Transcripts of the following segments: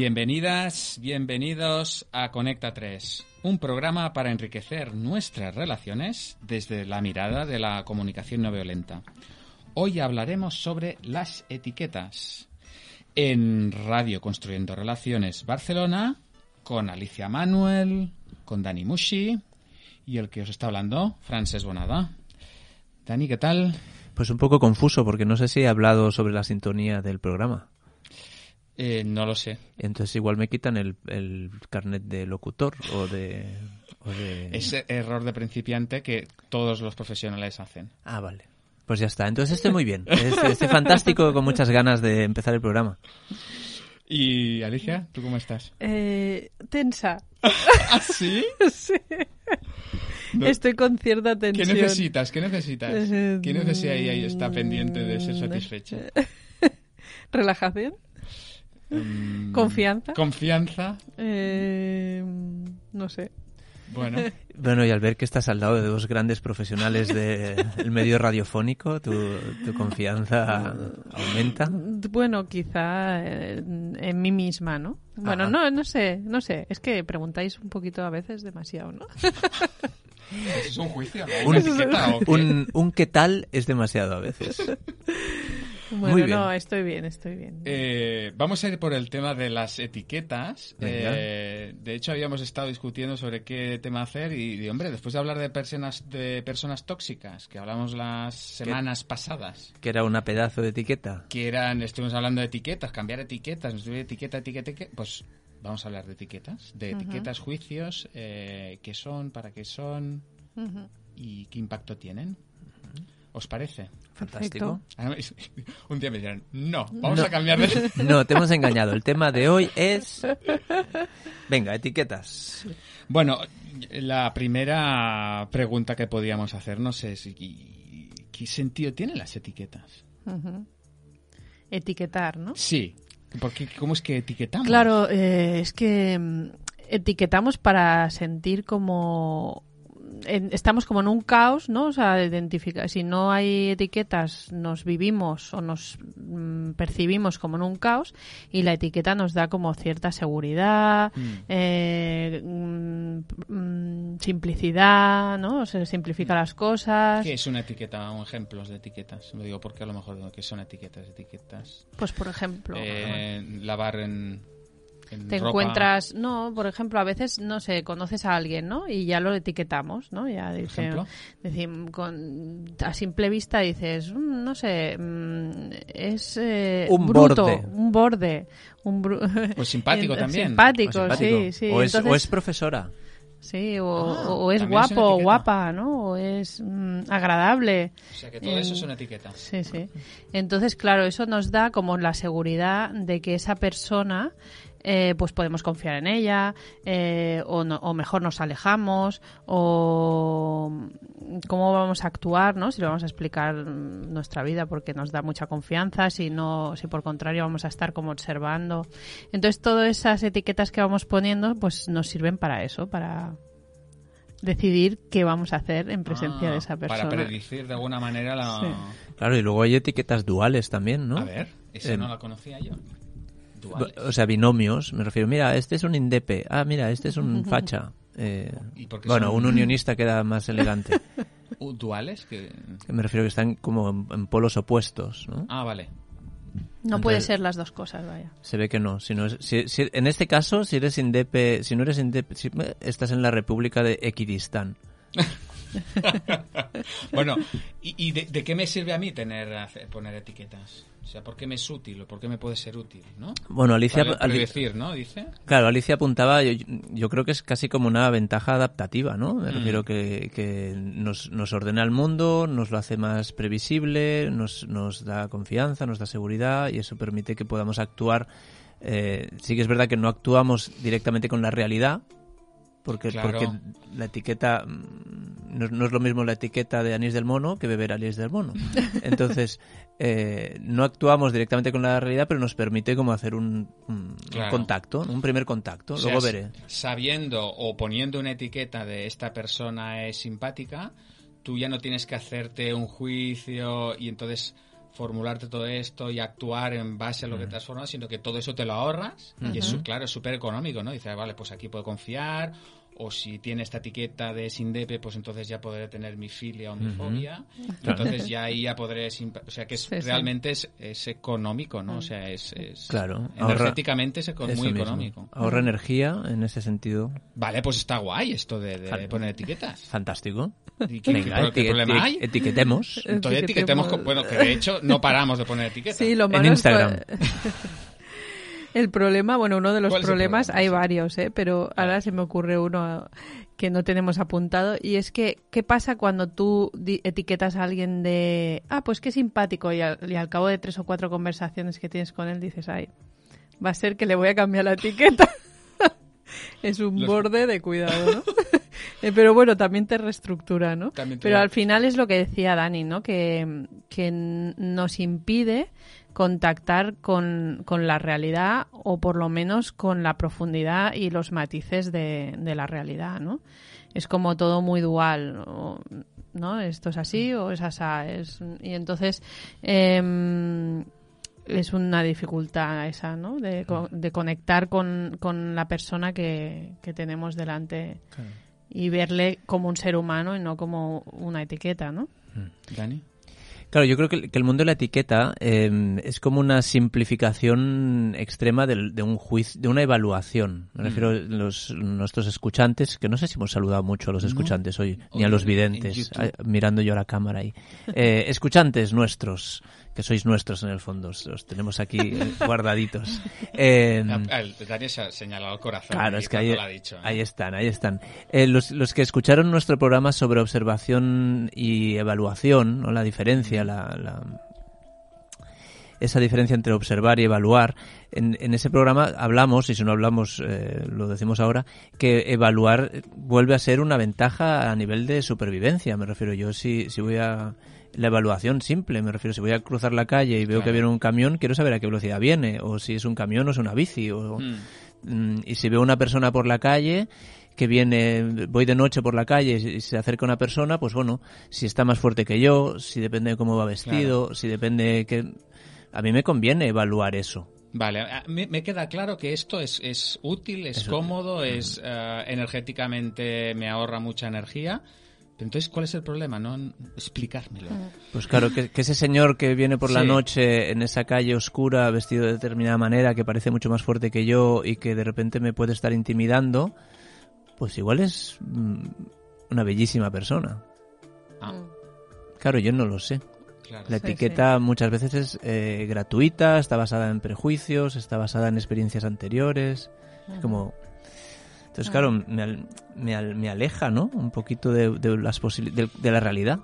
Bienvenidas, bienvenidos a Conecta 3, un programa para enriquecer nuestras relaciones desde la mirada de la comunicación no violenta. Hoy hablaremos sobre las etiquetas. En Radio Construyendo Relaciones Barcelona, con Alicia Manuel, con Dani Mushi y el que os está hablando, Frances Bonada. Dani, ¿qué tal? Pues un poco confuso porque no sé si he hablado sobre la sintonía del programa. Eh, no lo sé. Entonces igual me quitan el, el carnet de locutor o de, o de... Ese error de principiante que todos los profesionales hacen. Ah, vale. Pues ya está. Entonces estoy muy bien. Estoy, estoy fantástico con muchas ganas de empezar el programa. Y Alicia, ¿tú cómo estás? Eh, tensa. ¿Ah, sí? sí. No. Estoy con cierta ¿Qué tensión. necesitas? ¿Qué necesitas? ¿Qué necesidad ahí ahí está pendiente de ser satisfecha? Relajación. Mm, Confianza. Confianza. Eh, no sé. Bueno, Bueno, y al ver que estás al lado de dos grandes profesionales del medio radiofónico, tu, tu confianza aumenta. Bueno, quizá en mí misma, ¿no? Bueno, Ajá. no, no sé, no sé. Es que preguntáis un poquito a veces demasiado, ¿no? ¿eso es un juicio? ¿no? Un, ¿Una etiqueta o qué? un, un qué tal es demasiado a veces. Bueno, bien. no, estoy bien, estoy bien. Eh, vamos a ir por el tema de las etiquetas. Eh, de hecho, habíamos estado discutiendo sobre qué tema hacer y, y, hombre, después de hablar de personas, de personas tóxicas, que hablamos las semanas pasadas, Que era una pedazo de etiqueta. que eran, estuvimos hablando de etiquetas, cambiar etiquetas, etiqueta, etiqueta, etiqueta, pues vamos a hablar de etiquetas, de etiquetas, juicios, eh, qué son, para qué son y qué impacto tienen. ¿Os parece? Fantástico. Un día me dirán, no, vamos No. a cambiar de... No, te hemos engañado. El tema de hoy es... Venga, etiquetas. Bueno, la primera pregunta que podíamos hacernos es ¿y- ¿qué sentido tienen las etiquetas? Etiquetar, ¿no? Sí, porque ¿cómo es que etiquetamos? Claro, eh, es que mm, etiquetamos para sentir como estamos como en un caos, ¿no? O sea, identifica, si no hay etiquetas, nos vivimos o nos mm, percibimos como en un caos y la etiqueta nos da como cierta seguridad, Mm. eh, mm, simplicidad, ¿no? Se simplifica las cosas. ¿Qué es una etiqueta? Un ejemplos de etiquetas. Lo digo porque a lo mejor ¿qué son etiquetas? Etiquetas. Pues por ejemplo, Eh, lavar en, en te ropa. encuentras, no, por ejemplo, a veces, no sé, conoces a alguien, ¿no? Y ya lo etiquetamos, ¿no? Ya dice, decim- con, a simple vista dices, "Mm, no sé, mm, es eh, Un bruto, borde. un borde, un bru- simpático también. Simpático, O simpático. sí, sí. o, es, Entonces, o es profesora. sí, o, Ah, o- es guapo o guapa, ¿no? O es mm, agradable. O sea que todo eso es una etiqueta. Sí, sí. Entonces, claro, eso nos da como la seguridad de que esa persona, eh, pues podemos confiar en ella, eh, o, no- o mejor nos alejamos, o cómo vamos a actuar, ¿no? Si le vamos a explicar nuestra vida porque nos da mucha confianza, si no, si por contrario vamos a estar como observando. Entonces, todas esas etiquetas que vamos poniendo, pues nos sirven para eso, para decidir qué vamos a hacer en presencia Ah, de esa persona. Para predecir de alguna manera la... Sí. Claro, y luego hay etiquetas duales también, ¿no? A ver, esa Eh, no la conocía yo. Duales. O sea, binomios, me refiero. Mira, este es un indepe. Ah, mira, este es un facha. Eh, ¿Y por qué bueno, son- un unionista queda más elegante. ¿Duales? Que... me refiero que están como en, en polos opuestos, ¿no? Ah, vale. No puede ser las dos cosas, vaya. Se ve que no. Si no es- si- si- en este caso, si eres indepe, si no eres indepe, si- eh, estás en la República de Equidistán. bueno, ¿y, y de, de qué me sirve a mí tener poner etiquetas? O sea, ¿por qué me es útil o por qué me puede ser útil, no? Bueno, Alicia, Para Ali- predecir, ¿no? Dice. claro, Alicia apuntaba, yo, yo creo que es casi como una ventaja adaptativa, ¿no? Me Mm. refiero que, que nos, nos ordena el mundo, nos lo hace más previsible, nos, nos da confianza, nos da seguridad y eso permite que podamos actuar. eh, sí que es verdad que no actuamos directamente con la realidad, porque, Claro. porque la etiqueta mm, no, es- no es lo mismo la etiqueta de anís del mono que beber anís del mono. Entonces, eh, no actuamos directamente con la realidad, pero nos permite como hacer un, un- un Claro. contacto, un primer contacto. O sea, Luego veré. Sabiendo o poniendo una etiqueta de esta persona es simpática, tú ya no tienes que hacerte un juicio y entonces formularte todo esto y actuar en base a lo que te has formado, sino que todo eso te lo ahorras y es, claro, es súper económico, ¿no? Dices, vale, pues aquí puedo confiar o si tiene esta etiqueta de Sindepe, pues entonces ya podré tener mi filia o mi fobia. Entonces ya ahí ya podré... O sea que es, realmente es, es, económico, ¿no? O sea, es... claro. Energéticamente es muy económico. Ahorra energía en ese sentido. Vale, pues está guay esto de, poner etiquetas. Fantástico. ¿Y qué, problema hay? Etiquetemos. Entonces etiquetemos... bueno, que de hecho no paramos de poner etiquetas. Sí, lo en Instagram. El problema, bueno, uno de los problemas, hay varios, ¿eh? pero ahora se me ocurre uno que no tenemos apuntado y es que, ¿qué pasa cuando tú etiquetas a alguien de, ah, pues qué simpático y al, cabo de tres o cuatro conversaciones que tienes con él dices, ay, va a ser que le voy a cambiar la etiqueta? es un borde de cuidado, ¿no? Eh, pero bueno, también te reestructura, ¿no? Pero al final es lo que decía Dani, ¿no? Que, que nos impide contactar con, con, la realidad o por lo menos con la profundidad y los matices de, de la realidad, ¿no? Es como todo muy dual, ¿no? Esto es así o es así. Es, y entonces em, es una dificultad esa, ¿no? De, de conectar con, con, la persona que, que tenemos delante y verle como un ser humano y no como una etiqueta, ¿no? Dani. Claro, yo creo que, el mundo de la etiqueta em, es como una simplificación extrema de, un juicio, de una evaluación. Me refiero a mm. los, nuestros escuchantes, que no sé si hemos saludado mucho a los escuchantes hoy, ni a los videntes, mirando yo a la cámara ahí. Eh, escuchantes nuestros, que sois nuestros en el fondo, os tenemos aquí eh, guardaditos. Eh, Dani se ha señalado el corazón. Claro, es que ahí, dicho, ¿eh? ahí, están, ahí están. Eh, los, los, que escucharon nuestro programa sobre observación y evaluación, ¿no? la diferencia, la, la esa diferencia entre observar y evaluar. En, en, ese programa hablamos, y si no hablamos, eh, lo decimos ahora, que evaluar vuelve a ser una ventaja a nivel de supervivencia. Me refiero yo, si, si voy a la evaluación simple, me refiero, si voy a cruzar la calle y veo que viene un camión, quiero saber a qué velocidad viene, o si es un camión o es una bici, o, hmm. mm, y si veo una persona por la calle que viene, voy de noche por la calle y se acerca una persona, pues bueno, si está más fuerte que yo, si depende de cómo va vestido, si depende que... A mí me conviene evaluar eso. Vale, me, queda claro que esto es, es útil, es, cómodo, es eh, energéticamente me ahorra mucha energía entonces, ¿cuál es el problema? No explicármelo. Mm. Pues claro, que, ese señor que viene por la noche en esa calle oscura, vestido de determinada manera, que parece mucho más fuerte que yo y que de repente me puede estar intimidando, pues igual es mm, una bellísima persona. Ah. Claro, yo no lo sé. La etiqueta muchas veces es eh, gratuita, está basada en prejuicios, está basada en experiencias anteriores. Es como entonces, claro, me, me, aleja, ¿no? Un poquito de, las de, la realidad.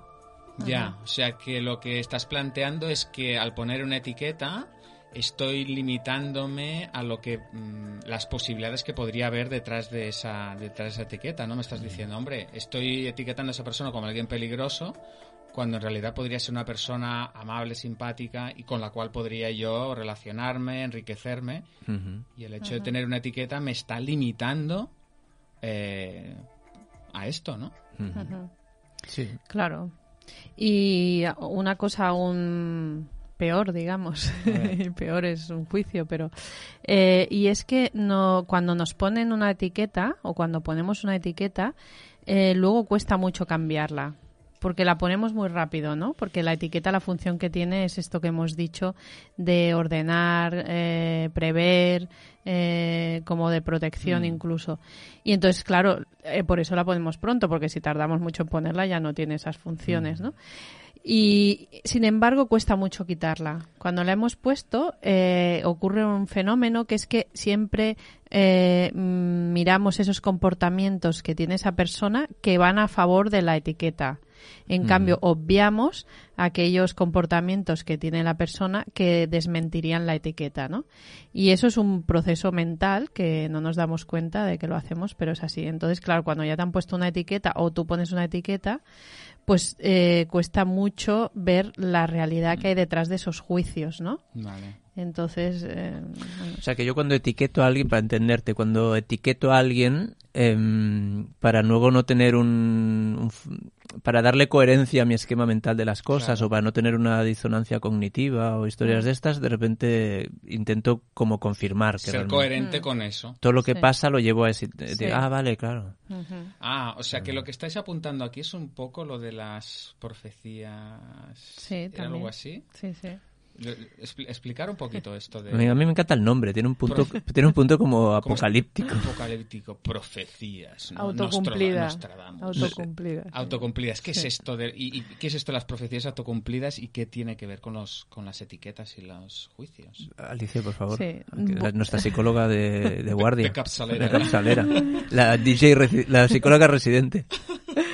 Ya, o sea que lo que estás planteando es que al poner una etiqueta estoy limitándome a lo que mm, las posibilidades que podría haber detrás de esa detrás de esa etiqueta, ¿no? Me estás diciendo, hombre, estoy etiquetando a esa persona como alguien peligroso cuando en realidad podría ser una persona amable, simpática y con la cual podría yo relacionarme, enriquecerme. Y el hecho de tener una etiqueta me está limitando eh, a esto, ¿no? Sí. Claro. Y una cosa aún peor, digamos, peor es un juicio, pero eh, y es que no cuando nos ponen una etiqueta o cuando ponemos una etiqueta, eh, luego cuesta mucho cambiarla porque la ponemos muy rápido, ¿no? Porque la etiqueta, la función que tiene es esto que hemos dicho de ordenar, eh, prever, eh, como de protección mm. incluso. Y entonces, claro, eh, por eso la ponemos pronto, porque si tardamos mucho en ponerla ya no tiene esas funciones, mm. ¿no? Y sin embargo cuesta mucho quitarla. Cuando la hemos puesto ocurre un fenómeno que es que siempre mm, miramos esos comportamientos que tiene esa persona que van a favor de la etiqueta. En cambio, obviamos aquellos comportamientos que tiene la persona que desmentirían la etiqueta, ¿no? Y eso es un proceso mental que no nos damos cuenta de que lo hacemos, pero es así. Entonces, claro, cuando ya te han puesto una etiqueta o tú pones una etiqueta, pues eh, cuesta mucho ver la realidad que hay detrás de esos juicios, ¿no? Vale. Entonces, eh, bueno, O sea, que yo cuando etiqueto a alguien, para entenderte, cuando etiqueto a alguien, em, para luego no tener un, para darle coherencia a mi esquema mental de las cosas Claro. o para no tener una disonancia cognitiva o historias de estas, de repente intento como confirmar que Ser coherente con eso. todo lo que Sí. pasa lo llevo a ese... de- Sí. ah, vale, claro. Ah, o sea que lo que estáis apuntando aquí es un poco lo de las profecías. Sí, ¿Era también. algo así? sí, sí. Explicar un poquito esto de... A mí, me encanta el nombre, tiene un punto, Profe- tiene un punto como apocalíptico. Apocalíptico, profecías. ¿no? Autocumplida. Nostradamus. Autocumplida. sí. Autocumplidas. ¿Qué es esto de y, y qué es esto de las profecías autocumplidas y qué tiene que ver con los con las etiquetas y los juicios? Alicia, por favor. Sí. nuestra psicóloga de, de guardia. de capsalera. De capsalera. La DJ, la psicóloga residente.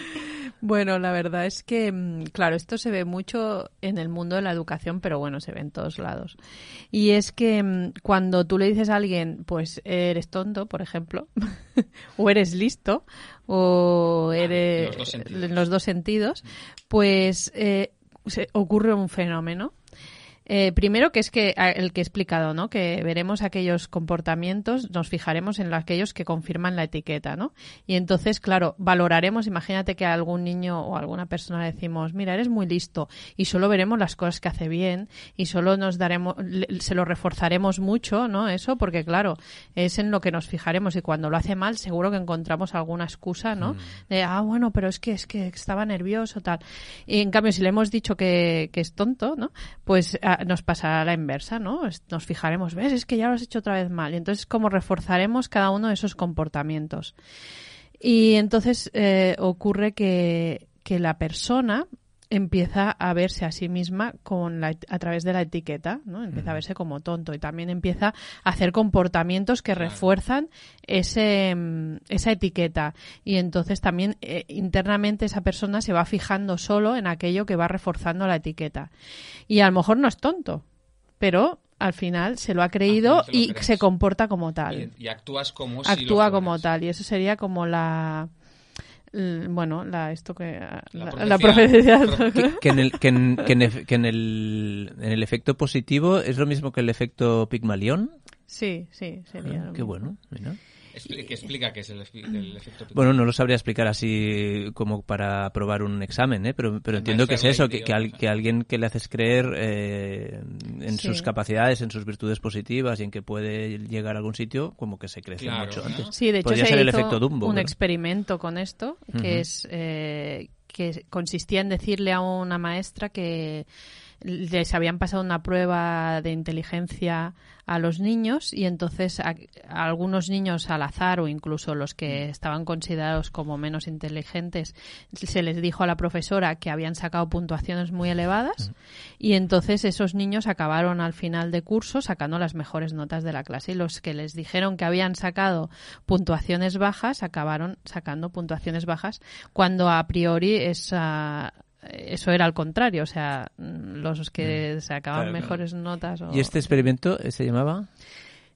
Bueno, la verdad es que, mm, claro, esto se ve mucho en el mundo de la educación, pero bueno, se ve en todos lados. Y es que mm, cuando tú le dices a alguien, pues eres tonto, por ejemplo, o eres listo, o eres en los dos sentidos. en los dos sentidos, pues eh, se- ocurre un fenómeno. Eh, primero que es que el que he explicado, ¿no? Que veremos aquellos comportamientos, nos fijaremos en aquellos que confirman la etiqueta, ¿no? Y entonces, claro, valoraremos, imagínate que a algún niño o a alguna persona le decimos, mira, eres muy listo, y solo veremos las cosas que hace bien, y solo nos daremos, le- se lo reforzaremos mucho, ¿no? Eso, porque claro, es en lo que nos fijaremos, y cuando lo hace mal, seguro que encontramos alguna excusa, ¿no? De, ah, bueno, pero es que, es que estaba nervioso, tal. Y en cambio, si le hemos dicho que, que es tonto, ¿no? Pues nos pasará la inversa, ¿no? Nos fijaremos, ves, es que ya lo has hecho otra vez mal. Y entonces, como reforzaremos cada uno de esos comportamientos. Y entonces eh, ocurre que, que la persona empieza a verse a sí misma con la, a través de la etiqueta, ¿no? Empieza a verse como tonto y también empieza a hacer comportamientos que Claro. refuerzan ese, esa etiqueta. Y entonces también eh, internamente esa persona se va fijando solo en aquello que va reforzando la etiqueta. Y a lo mejor no es tonto, pero al final se lo ha creído lo y crees. se comporta como tal Y, y actúas como si lo actúa como tal y eso sería como la bueno la esto que la, profecía. la profecía Que, que en, el, que, en, que en ef- que en el, en el efecto positivo es lo mismo que el efecto Pigmalión. sí sí sería Ah, qué bueno, mira. Expli- que explica qué es el, el efecto Bueno, no lo sabría explicar así como para aprobar un examen, ¿eh? pero, pero En entiendo que es eso, que, al- que alguien que le haces creer eh, en Sí. sus capacidades, en sus virtudes positivas y en que puede llegar a algún sitio, como que se crece Claro, mucho ¿no? antes. sí de hecho Podría se ser el hizo efecto Dumbo. un experimento con esto que es eh, que consistía en decirle a una maestra que les habían pasado una prueba de inteligencia a los niños y entonces a, a algunos niños al azar o incluso los que estaban considerados como menos inteligentes se les dijo a la profesora que habían sacado puntuaciones muy elevadas y entonces esos niños acabaron al final de curso sacando las mejores notas de la clase y los que les dijeron que habían sacado puntuaciones bajas acabaron sacando puntuaciones bajas cuando a priori esa eso era al contrario, o sea, mm, los que sacaban Claro, claro. mejores notas. o- ¿Y este experimento se llamaba?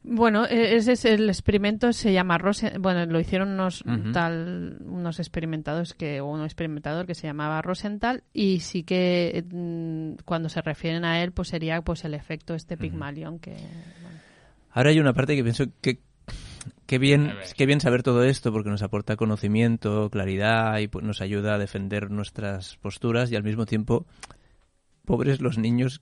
Bueno, e- ese es el experimento, se llama Rosen, bueno, lo hicieron unos Ujú. tal, unos experimentados que, o un experimentador que se llamaba Rosenthal y sí que mm, cuando se refieren a él, pues sería pues el efecto este Pygmalion que, bueno, Ahora hay una parte que pienso que qué bien, qué bien saber todo esto porque nos aporta conocimiento, claridad y pues, nos ayuda a defender nuestras posturas y al mismo tiempo pobres los niños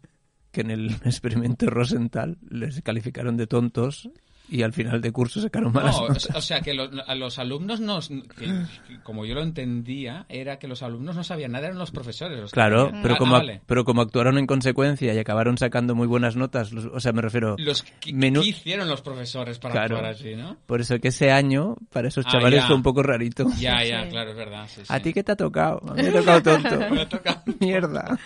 que en el experimento Rosenthal les calificaron de tontos y al final de curso sacaron malas No, o notas. sea- o sea que lo- a los alumnos no, que- que como yo lo entendía, era que los alumnos no sabían nada, eran los profesores. los que Claro, sabían. pero Ah, como, ah, vale. pero como actuaron en consecuencia y acabaron sacando muy buenas notas, los- o sea, me refiero... Los que, menú- ¿qué hicieron los profesores para Claro. actuar así, ¿no? Por eso que ese año, para esos Ah, chavales, ya. fue un poco rarito. Ya, ya, Sí. claro, es verdad. sí, sí. ¿A ti qué te ha tocado? A mí me ha tocado tonto. Me ha tocado. Mierda.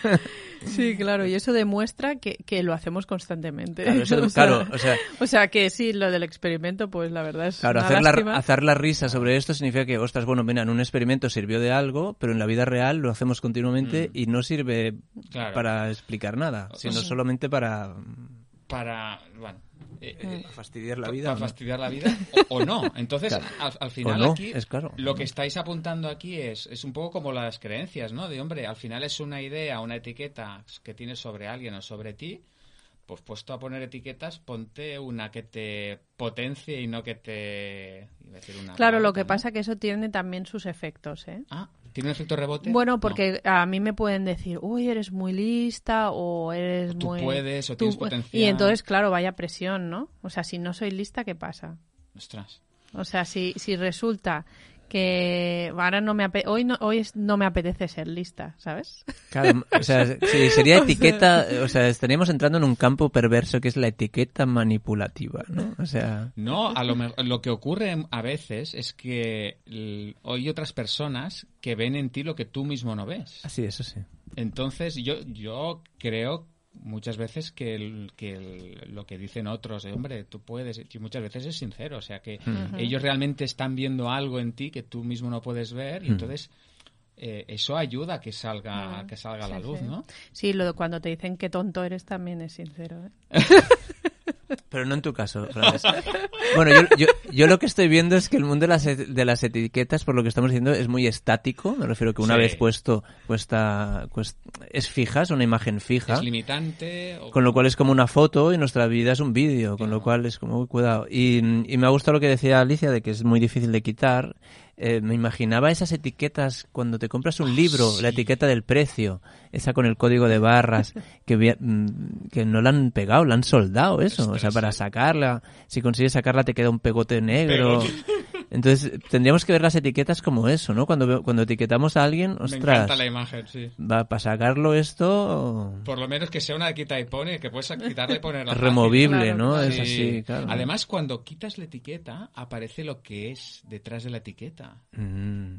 Sí, claro, y eso demuestra que, que lo hacemos constantemente. Claro, eso- O sea, claro, o sea, o sea que sí, lo del experimento, pues la verdad es Claro, una hacer la, lástima. hacer la risa sobre esto significa que, ostras, bueno, mira, en un experimento sirvió de algo, pero en la vida real lo hacemos continuamente y no sirve Mm. Claro. para explicar nada, sino Sí. solamente para, Para, bueno, eh, eh, para fastidiar la vida. para ¿no? fastidiar la vida o, o no. Entonces, Claro. al, al final no, aquí es claro. lo que estáis apuntando aquí es, es un poco como las creencias, ¿no? De, hombre, al final es una idea, una etiqueta que tienes sobre alguien o sobre ti, pues puesto a poner etiquetas, ponte una que te potencie y no que te... decir una Claro, lo que ¿no? pasa que eso tiene también sus efectos, ¿eh? Ah, ¿tiene un efecto rebote? Bueno, No. porque a mí me pueden decir, uy, eres muy lista o eres Tú muy... puedes o tú tienes pu-". potencial. Y entonces, claro, vaya presión, ¿no? O sea, si no soy lista, ¿qué pasa? Ostras. O sea, si, si resulta que ahora no me ape- hoy no hoy no me apetece ser lista, ¿sabes? Claro, o sea, sí, sería etiqueta, o sea, estaríamos entrando en un campo perverso que es la etiqueta manipulativa, ¿no? O sea, No, a lo, lo que ocurre a veces es que hay otras personas que ven en ti lo que tú mismo no ves. así, eso sí. Entonces, yo, yo creo muchas veces que, el- que el- lo que dicen otros, de, hombre, tú puedes, y muchas veces es sincero, o sea que ellos realmente están viendo algo en ti que tú mismo no puedes ver y entonces eh, eso ayuda a que salga, que salga a la luz, sí. ¿no? Sí, lo de cuando te dicen que tonto eres también es sincero, ¿eh? Pero no en tu caso, Frances. Bueno, yo, yo, yo lo que estoy viendo es que el mundo de las, de las etiquetas, por lo que estamos diciendo, es muy estático. Me refiero que una Sí. vez puesto, cuesta, cuest- es fija, es una imagen fija. Es limitante. o- Con lo cual es como una foto y nuestra vida es un vídeo, con lo cual es como, cuidado. Y, y me ha gustado lo que decía Alicia de que es muy difícil de quitar. Eh, me imaginaba esas etiquetas cuando te compras un libro, la etiqueta del precio, esa con el código de barras, que, mm, que no la han pegado, la han soldado eso. o sea, para sacarla, si consigues sacarla te queda un pegote negro. Entonces, tendríamos que ver las etiquetas como eso, ¿no? Cuando, veo- cuando etiquetamos a alguien, Me ostras, encanta la imagen, sí. va para sacarlo esto Por lo menos que sea una quita y pone, que puedes quitarla y ponerla. removible, Claro, ¿no? claro. Es Sí. así, claro. Además, cuando quitas la etiqueta, aparece lo que es detrás de la etiqueta. Mm.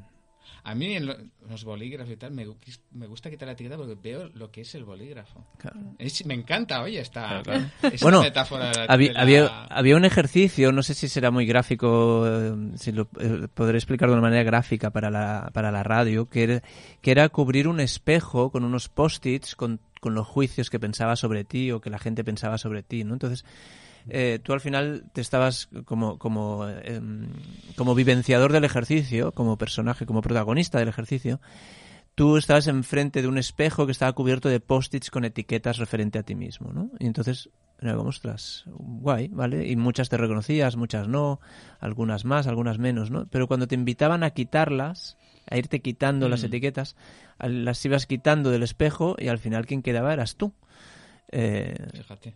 A mí en lo- los bolígrafos y tal me, me gusta quitar la etiqueta porque veo lo que es el bolígrafo. Claro. Es- me encanta, oye, esta, Claro, Bueno, metáfora de la- había, de la- había, había un ejercicio, no sé si será muy gráfico, eh, si lo eh, podré explicar de una manera gráfica para la, para la radio, que era, que era cubrir un espejo con unos post-its con, con los juicios que pensaba sobre ti o que la gente pensaba sobre ti, ¿no? Entonces, eh, tú al final te estabas como, como, em, como vivenciador del ejercicio, como personaje, como protagonista del ejercicio, tú estabas enfrente de un espejo que estaba cubierto de post-its con etiquetas referente a ti mismo, ¿no? Y entonces era como, ostras, guay, ¿vale? Y muchas te reconocías, muchas no, algunas más, algunas menos, ¿no? Pero cuando te invitaban a quitarlas, a irte quitando las Mm. etiquetas, las ibas quitando del espejo y al final quien quedaba eras tú. Eh, Fíjate.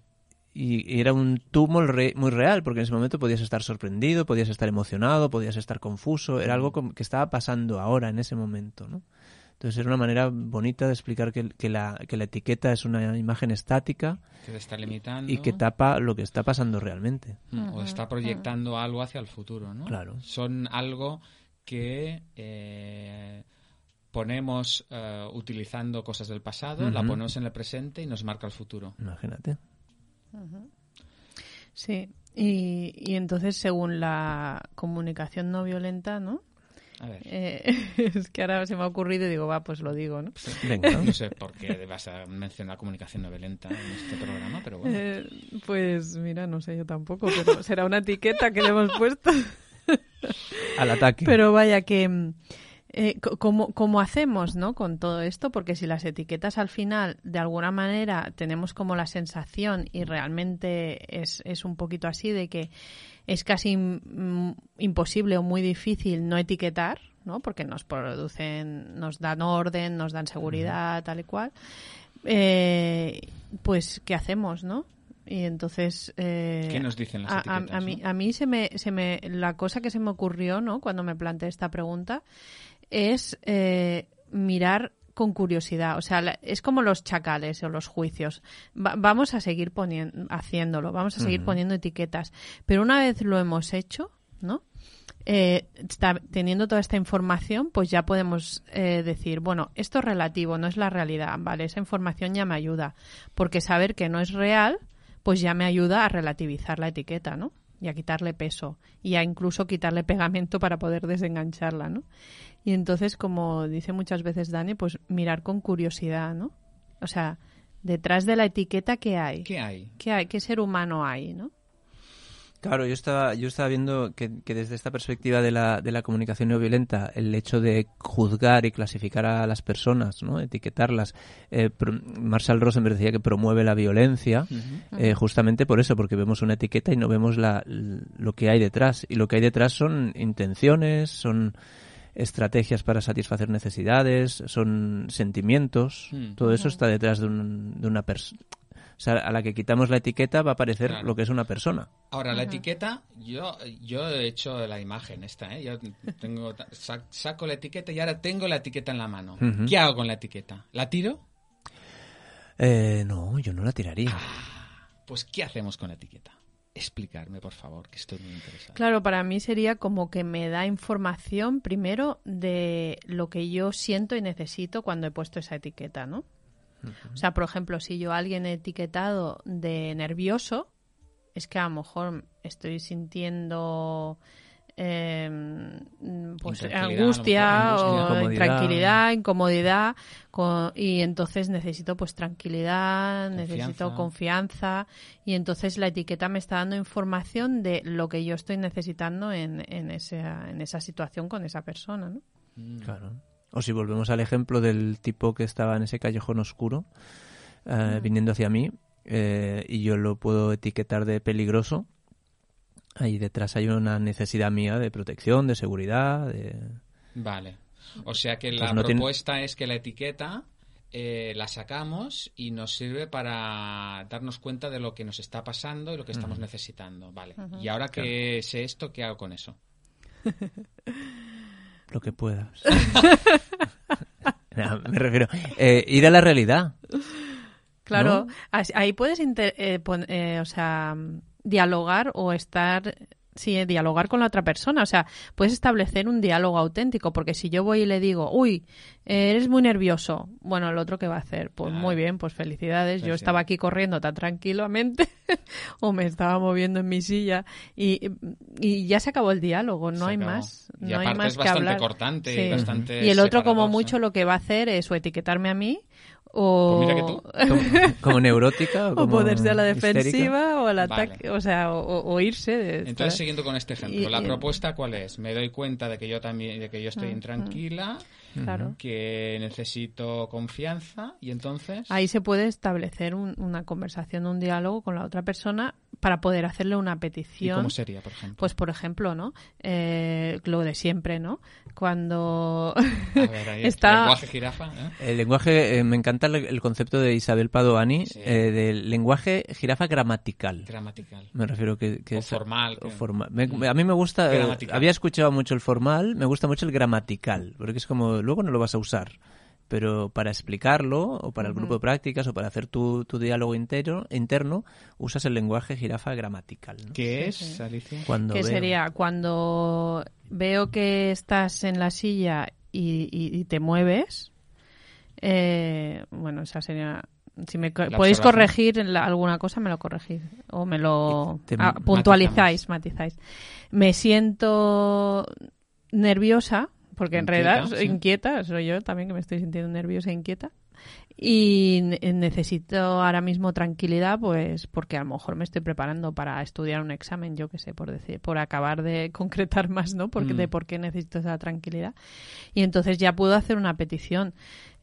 Y, era un tú muy, re- muy real, porque en ese momento podías estar sorprendido, podías estar emocionado, podías estar confuso, era algo que estaba pasando ahora, en ese momento, ¿no? Entonces era una manera bonita de explicar que, que la, que la etiqueta es una imagen estática Que te está limitando. y que tapa lo que está pasando realmente. Mm, O está proyectando algo hacia el futuro, ¿no? Claro. Son algo que eh, ponemos eh, utilizando cosas del pasado, la Ujú. ponemos en el presente y nos marca el futuro. Imagínate. Sí. Y, y entonces, según la comunicación no violenta, ¿no? A ver. Eh, es que ahora se me ha ocurrido y digo, va, pues lo digo, ¿no? Venga. No sé por qué vas a mencionar comunicación no violenta en este programa, pero bueno. Eh, pues mira, no sé yo tampoco, pero será una etiqueta que le hemos puesto. Al ataque. Pero vaya que... eh, ¿cómo, cómo hacemos ¿no? con todo esto? Porque si las etiquetas al final, de alguna manera, tenemos como la sensación, y realmente es, es un poquito así, de que es casi mm, imposible o muy difícil no etiquetar, ¿no? porque nos producen, nos dan orden, nos dan seguridad, tal y cual, eh, pues ¿qué hacemos? no? Y entonces... eh, ¿Qué nos dicen las a, a- etiquetas? a mí, no? a mí se me, se me, la cosa que se me ocurrió, ¿no? Cuando me planteé esta pregunta, es eh, mirar con curiosidad. O sea, es como los chacales o los juicios. Va- vamos a seguir poniendo, haciéndolo, vamos a seguir poniendo etiquetas. Pero una vez lo hemos hecho, ¿no? Eh, está- teniendo toda esta información, pues ya podemos eh, decir, bueno, esto es relativo, no es la realidad, ¿vale? Esa información ya me ayuda, porque saber que no es real, pues ya me ayuda a relativizar la etiqueta, ¿no? Y a quitarle peso, y a incluso quitarle pegamento para poder desengancharla, ¿no? Y entonces, como dice muchas veces Dani, pues mirar con curiosidad, ¿no? O sea, detrás de la etiqueta, ¿qué hay? ¿Qué hay? ¿Qué hay? ¿Qué ser humano hay, no? Claro, yo estaba, yo estaba viendo que, desde esta perspectiva de la, de la comunicación no violenta, el hecho de juzgar y clasificar a las personas, ¿no? etiquetarlas, eh, Marshall Rosenberg decía que promueve la violencia, eh, justamente por eso, porque vemos una etiqueta y no vemos la, lo que hay detrás. Y lo que hay detrás son intenciones, son estrategias para satisfacer necesidades, son sentimientos, mm. todo eso está detrás de, de una persona o sea, a la que quitamos la etiqueta va a aparecer lo que es una persona. Ahora, la etiqueta, yo, yo he hecho la imagen esta, ¿eh? Yo tengo, saco la etiqueta y ahora tengo la etiqueta en la mano. ¿Qué hago con la etiqueta? ¿La tiro? Eh, no, yo no la tiraría. Ah, pues, ¿qué hacemos con la etiqueta? explicarme, por favor, que estoy muy interesado. Claro, para mí sería como que me da información primero de lo que yo siento y necesito cuando he puesto esa etiqueta, ¿no? O sea, por ejemplo, si yo a alguien he etiquetado de nervioso, es que a lo mejor estoy sintiendo em, pues angustia, o intranquilidad, incomodidad y entonces necesito pues tranquilidad, necesito confianza y entonces la etiqueta me está dando información de lo que yo estoy necesitando en, en, esa, en esa situación con esa persona, ¿no? Mm. Claro. O si volvemos al ejemplo del tipo que estaba en ese callejón oscuro, eh, viniendo hacia mí, eh, y yo lo puedo etiquetar de peligroso, ahí detrás hay una necesidad mía de protección, de seguridad. De... Vale. O sea que la propuesta es que la etiqueta eh, la sacamos y nos sirve para darnos cuenta de lo que nos está pasando y lo que estamos necesitando. Vale. Y ahora que sé esto, ¿qué hago con eso? lo que puedas. me refiero. Eh, ir a la realidad. Claro, ahí puedes eh, eh, o sea, dialogar o estar sí, dialogar con la otra persona. O sea, puedes establecer un diálogo auténtico, porque si yo voy y le digo, uy, eres muy nervioso, bueno, el otro que va a hacer, pues muy bien, pues felicidades. yo estaba aquí corriendo tan tranquilamente o me estaba moviendo en mi silla y, y ya se acabó el diálogo, no hay más. No hay más es bastante cortante y bastante. Y el otro, como mucho, lo que va a hacer es o etiquetarme a mí o pues como, neurótica o, ponerse a la defensiva o al ataque o sea o, irse entonces siguiendo con este ejemplo la propuesta cuál es me doy cuenta de que yo también de que yo estoy intranquila claro. que necesito confianza y entonces ahí se puede establecer una conversación un diálogo con la otra persona para poder hacerle una petición. ¿Y cómo sería, por ejemplo? Pues, por ejemplo, ¿no? Eh, lo de siempre, ¿no? Cuando está... ¿El lenguaje jirafa? ¿eh? El lenguaje, eh, me encanta el, concepto de Isabel Padoani del lenguaje jirafa gramatical. Gramatical. Me refiero que, que es... Formal. formal. a mí me gusta... había escuchado mucho el formal, me gusta mucho el gramatical, porque es como, luego no lo vas a usar pero para explicarlo o para el grupo de prácticas o para hacer tu, tu diálogo interno, interno usas el lenguaje jirafa gramatical. ¿Qué es, Alicia? Cuando ¿Qué sería? Cuando veo que estás en la silla y, te mueves, eh, bueno, esa sería... Si me podéis corregir alguna cosa, me lo corregís o me lo ah, puntualizáis, matizáis. Me siento nerviosa porque en realidad inquieta, soy yo también que me estoy sintiendo nerviosa e inquieta. Y necesito ahora mismo tranquilidad, pues porque a lo mejor me estoy preparando para estudiar un examen, yo qué sé, por decir, por acabar de concretar más, ¿no? Porque de mm. por qué necesito esa tranquilidad. Y entonces ya puedo hacer una petición.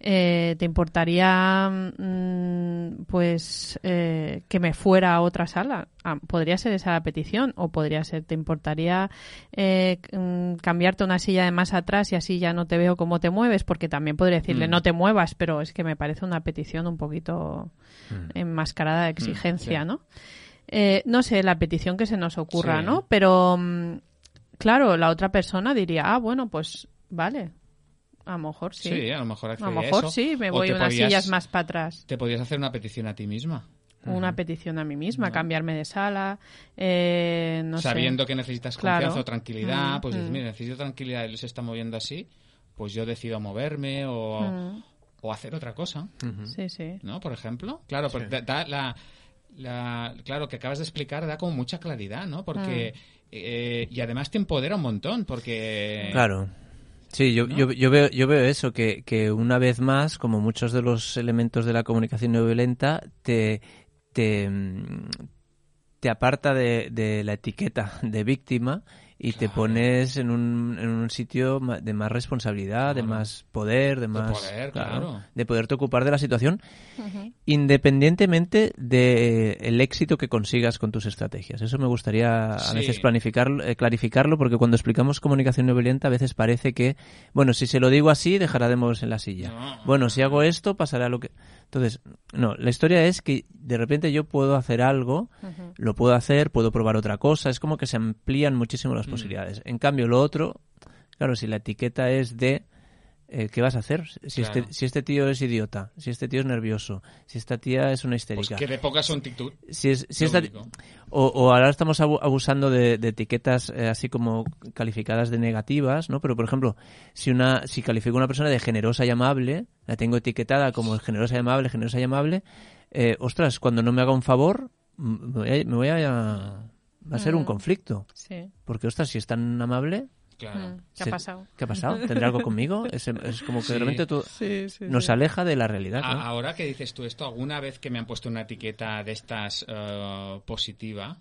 Eh, ¿Te importaría, mm, pues, eh, que me fuera a otra sala? Ah, podría ser esa la petición, o podría ser, ¿te importaría eh, mm, cambiarte una silla de más atrás y así ya no te veo cómo te mueves? Porque también podría decirle, no te muevas, pero es que me parece una petición un poquito mm. enmascarada de mm, exigencia, ¿no? Eh, no sé, la petición que se nos ocurra, ¿no? Pero, mm, claro, la otra persona diría, ah, bueno, pues vale, a lo mejor sí. Sí, a lo mejor, a lo mejor sí, me voy unas sillas más para atrás. Te podías hacer una petición a ti misma. Una petición a mí misma, cambiarme de sala, eh, no Sabiendo que necesitas confianza o tranquilidad, pues dices, mira, necesito tranquilidad y él se está moviendo así, pues yo decido moverme o, o hacer otra cosa. Sí, sí. ¿No? Por ejemplo. Claro, da, la, la, claro, que acabas de explicar da como mucha claridad, ¿no? Porque. Mm. Eh, y además te empodera un montón, porque. Claro. Sí, yo, yo, yo, veo, yo veo eso, que, que una vez más, como muchos de los elementos de la comunicación no violenta, te, te, te aparta de, de la etiqueta de víctima y te pones en un, en un sitio ma- de más responsabilidad, de más poder, de más poder, claro. de poderte ocupar de la situación, independientemente de el éxito que consigas con tus estrategias. Eso me gustaría a veces planificar, eh, clarificarlo, porque cuando explicamos comunicación no violenta a veces parece que, bueno, si se lo digo así, dejará de moverse en la silla. No. Bueno, si hago esto, pasará lo que... Entonces, no, la historia es que de repente yo puedo hacer algo, lo puedo hacer, puedo probar otra cosa, es como que se amplían muchísimo Mm. las posibilidades. En cambio, lo otro, claro, si la etiqueta es de... eh, ¿Qué vas a hacer? Si, Claro. este, si este tío es idiota, si este tío es nervioso, si esta tía es una Pues histérica. que de poca actitud. Si es, si esta- o, o ahora estamos abu- abusando de, de etiquetas eh, así como calificadas de negativas, ¿no? Pero, por ejemplo, si una si califico a una persona de generosa y amable, la tengo etiquetada como generosa y amable, generosa y amable, eh, ostras, cuando no me haga un favor, me voy a... me voy a- va a ser un conflicto. Sí. Porque, ostras, si es tan amable, Claro. Mm. ¿Qué ha pasado? ¿qué ha pasado? ¿Tendrá algo conmigo? Es, es como que Sí. de repente tú- Sí, sí. nos aleja de la realidad. Ahora que dices tú esto, alguna vez que me han puesto una etiqueta de estas eh, positiva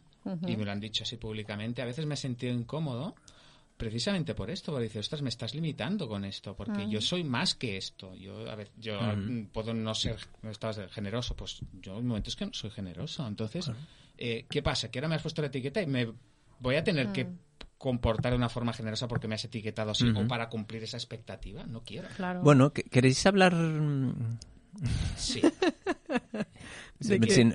y me lo han dicho así públicamente, a veces me he sentido incómodo precisamente por esto, porque dices, ostras, me estás limitando con esto, porque yo soy más que esto. Yo, a ver, yo mm, puedo no ser, no estabas generoso, pues yo en momentos que no soy generoso. Entonces, eh, ¿qué pasa? Que ahora me has puesto la etiqueta y me voy a tener que comportar de una forma generosa porque me has etiquetado así o para cumplir esa expectativa. No quiero. Claro. Bueno, ¿que- ¿queréis hablar...? Sí.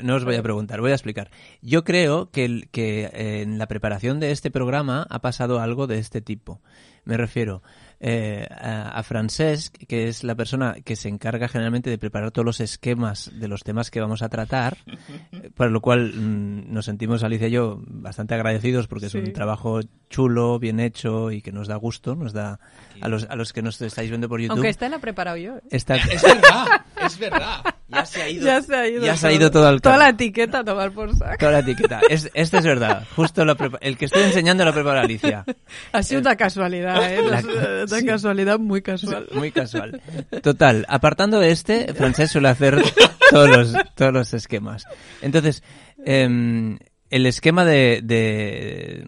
No os voy a preguntar, voy a explicar. Yo creo que, el- que en la preparación de este programa ha pasado algo de este tipo. Me refiero eh, a, a Francesc, que es la persona que se encarga generalmente de preparar todos los esquemas de los temas que vamos a tratar, para lo cual mm, nos sentimos, Alicia y yo, bastante agradecidos porque Sí. es un trabajo chulo, bien hecho y que nos da gusto, nos da a los, a los que nos estáis viendo por YouTube. Aunque esta la he preparado yo. ¿eh? Está- Es verdad, es verdad. ya se ha ido, Ya se ha ido. ya se ha ido todo al Toda la etiqueta a tomar por saco. Toda la etiqueta. Es, este es verdad. Justo el que estoy enseñando la prepara Alicia. Ha sido una casualidad, ¿eh? La- Una casualidad muy casual. Muy casual. Total, apartando este, Francés suele hacer todos los, todos los esquemas. Entonces, em, el esquema de, de-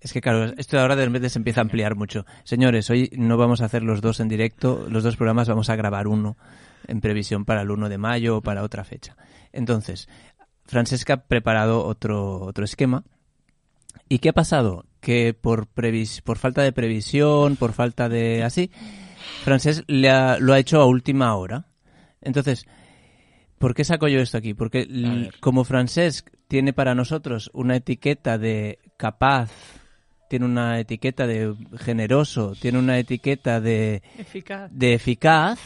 Es que claro, esto ahora de repente se empieza a ampliar mucho. Señores, hoy no vamos a hacer los dos en directo, los dos programas vamos a grabar uno en previsión para el 1 de mayo o para otra fecha. Entonces, Francesca ha preparado otro, otro esquema. ¿Y qué ha pasado? Que por, previs por falta de previsión, por falta de así, Francés le ha- lo ha hecho a última hora. Entonces, ¿por qué saco yo esto aquí? Porque como Francés tiene para nosotros una etiqueta de capaz, tiene una etiqueta de generoso, tiene una etiqueta de, Eficaz. de eficaz,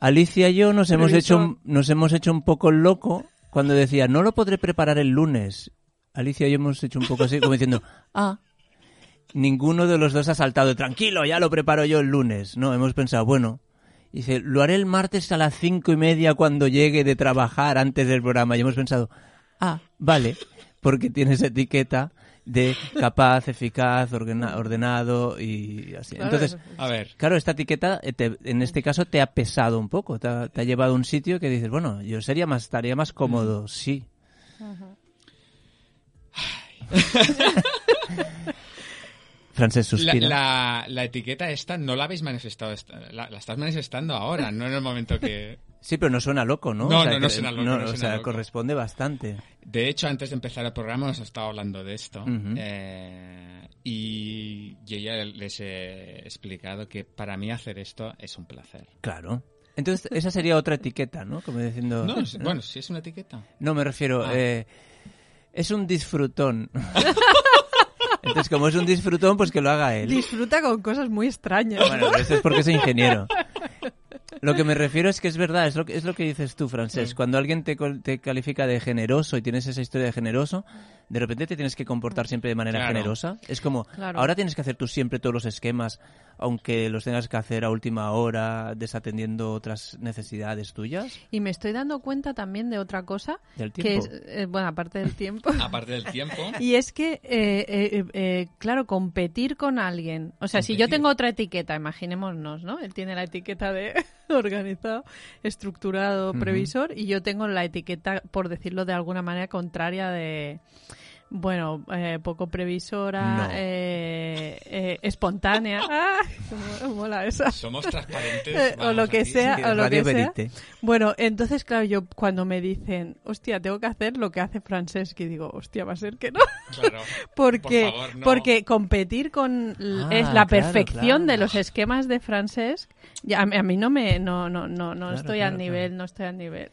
Alicia y yo nos hemos hecho un- nos hemos hecho un poco loco cuando decía no lo podré preparar el lunes. Alicia y yo hemos hecho un poco así como diciendo ah ninguno de los dos ha saltado tranquilo ya lo preparo yo el lunes. No hemos pensado bueno dice lo haré el martes a las cinco y media cuando llegue de trabajar antes del programa y hemos pensado ah vale porque tiene esa etiqueta de capaz, eficaz, ordena- ordenado y así. Claro, Entonces, A ver, Claro, esta etiqueta te- en este caso te ha pesado un poco, te ha, te ha llevado a un sitio que dices, bueno, yo sería más, estaría más cómodo, sí. Francés la, suspira. la- la etiqueta esta no la habéis manifestado, esta- la, la estás manifestando ahora, no en el momento que... Sí, pero no suena loco, ¿no? No, O sea, no, no suena loco, no o suena sea, loco. corresponde bastante. De hecho, antes de empezar el programa nos estaba hablando de esto Ujú. eh, y yo ya les he explicado que para mí hacer esto es un placer. Claro. Entonces, esa sería otra etiqueta, ¿no? Como diciendo... No, es- bueno, sí es una etiqueta. No, me refiero, Ah. eh, es un disfrutón. Entonces, como es un disfrutón, pues que lo haga él. Disfruta con cosas muy extrañas. Bueno, pero eso es porque soy ingeniero. Lo que me refiero es que es verdad, es lo que, es lo que dices tú, Francés. Cuando alguien te, te califica de generoso y tienes esa historia de generoso, de repente te tienes que comportar siempre de manera Claro. generosa. Es como, Claro. ahora tienes que hacer tú siempre todos los esquemas, aunque los tengas que hacer a última hora, desatendiendo otras necesidades tuyas. Y me estoy dando cuenta también de otra cosa, Del que tiempo. es, eh, bueno, aparte del tiempo, Aparte del tiempo. y es que, eh, eh, eh, claro, competir con alguien, o sea, si yo tengo otra etiqueta, imaginémonos, ¿no? Él tiene la etiqueta de organizado, estructurado, previsor, y yo tengo la etiqueta, por decirlo de alguna manera, contraria de... Bueno, eh, poco previsora, No. eh, eh, espontánea. ¡Ah! mola esa. Somos transparentes. Eh, o lo que aquí. sea, Sí, o lo que sea. Bueno, entonces, claro, yo cuando me dicen, hostia, tengo que hacer lo que hace Franceschi, digo, hostia, va a ser que no. Claro. Porque, Por favor, no. porque competir con Ah, es la claro, perfección de los esquemas de Francesc. Ya, a, mí, a mí no me, no, no, no, no Claro, estoy claro, al nivel, claro. no estoy al nivel.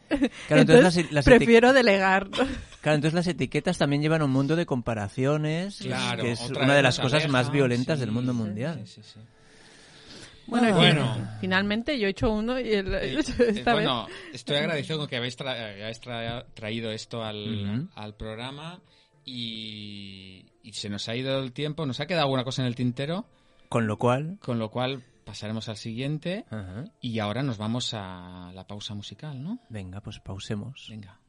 Claro, entonces las- las eti- prefiero delegar. Claro, entonces las etiquetas también llevan un mundo de comparaciones, Claro, que es una de las cosas más violentas sí, del mundo mundial. sí, sí, sí. Bueno, Bueno. fin- finalmente yo he hecho uno y el- Eh, esta vez. bueno, estoy agradecido con que habéis, tra- habéis tra- traído esto al, al programa y, y se nos ha ido el tiempo, nos ha quedado alguna cosa en el tintero, Con lo cual... con lo cual pasaremos al siguiente ajá, y ahora nos vamos a la pausa musical, ¿no? venga, pues pausemos. Venga.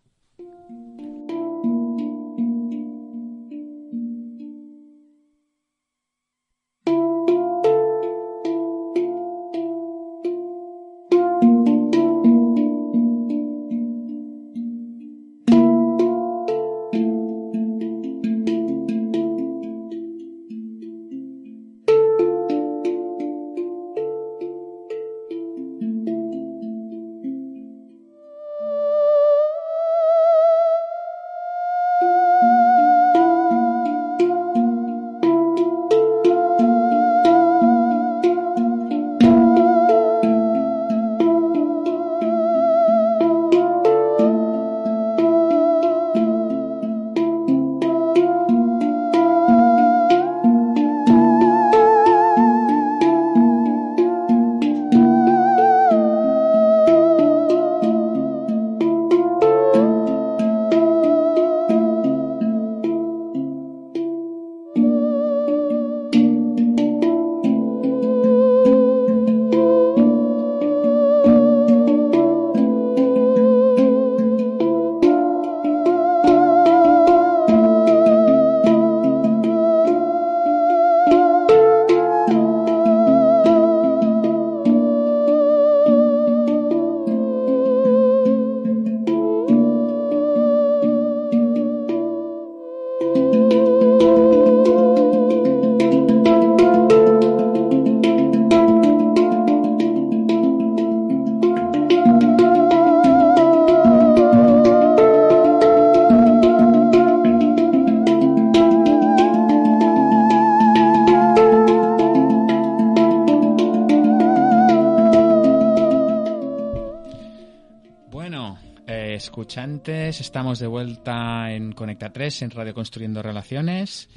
Escuchantes, estamos de vuelta en Conecta 3, en Radio Construyendo Relaciones.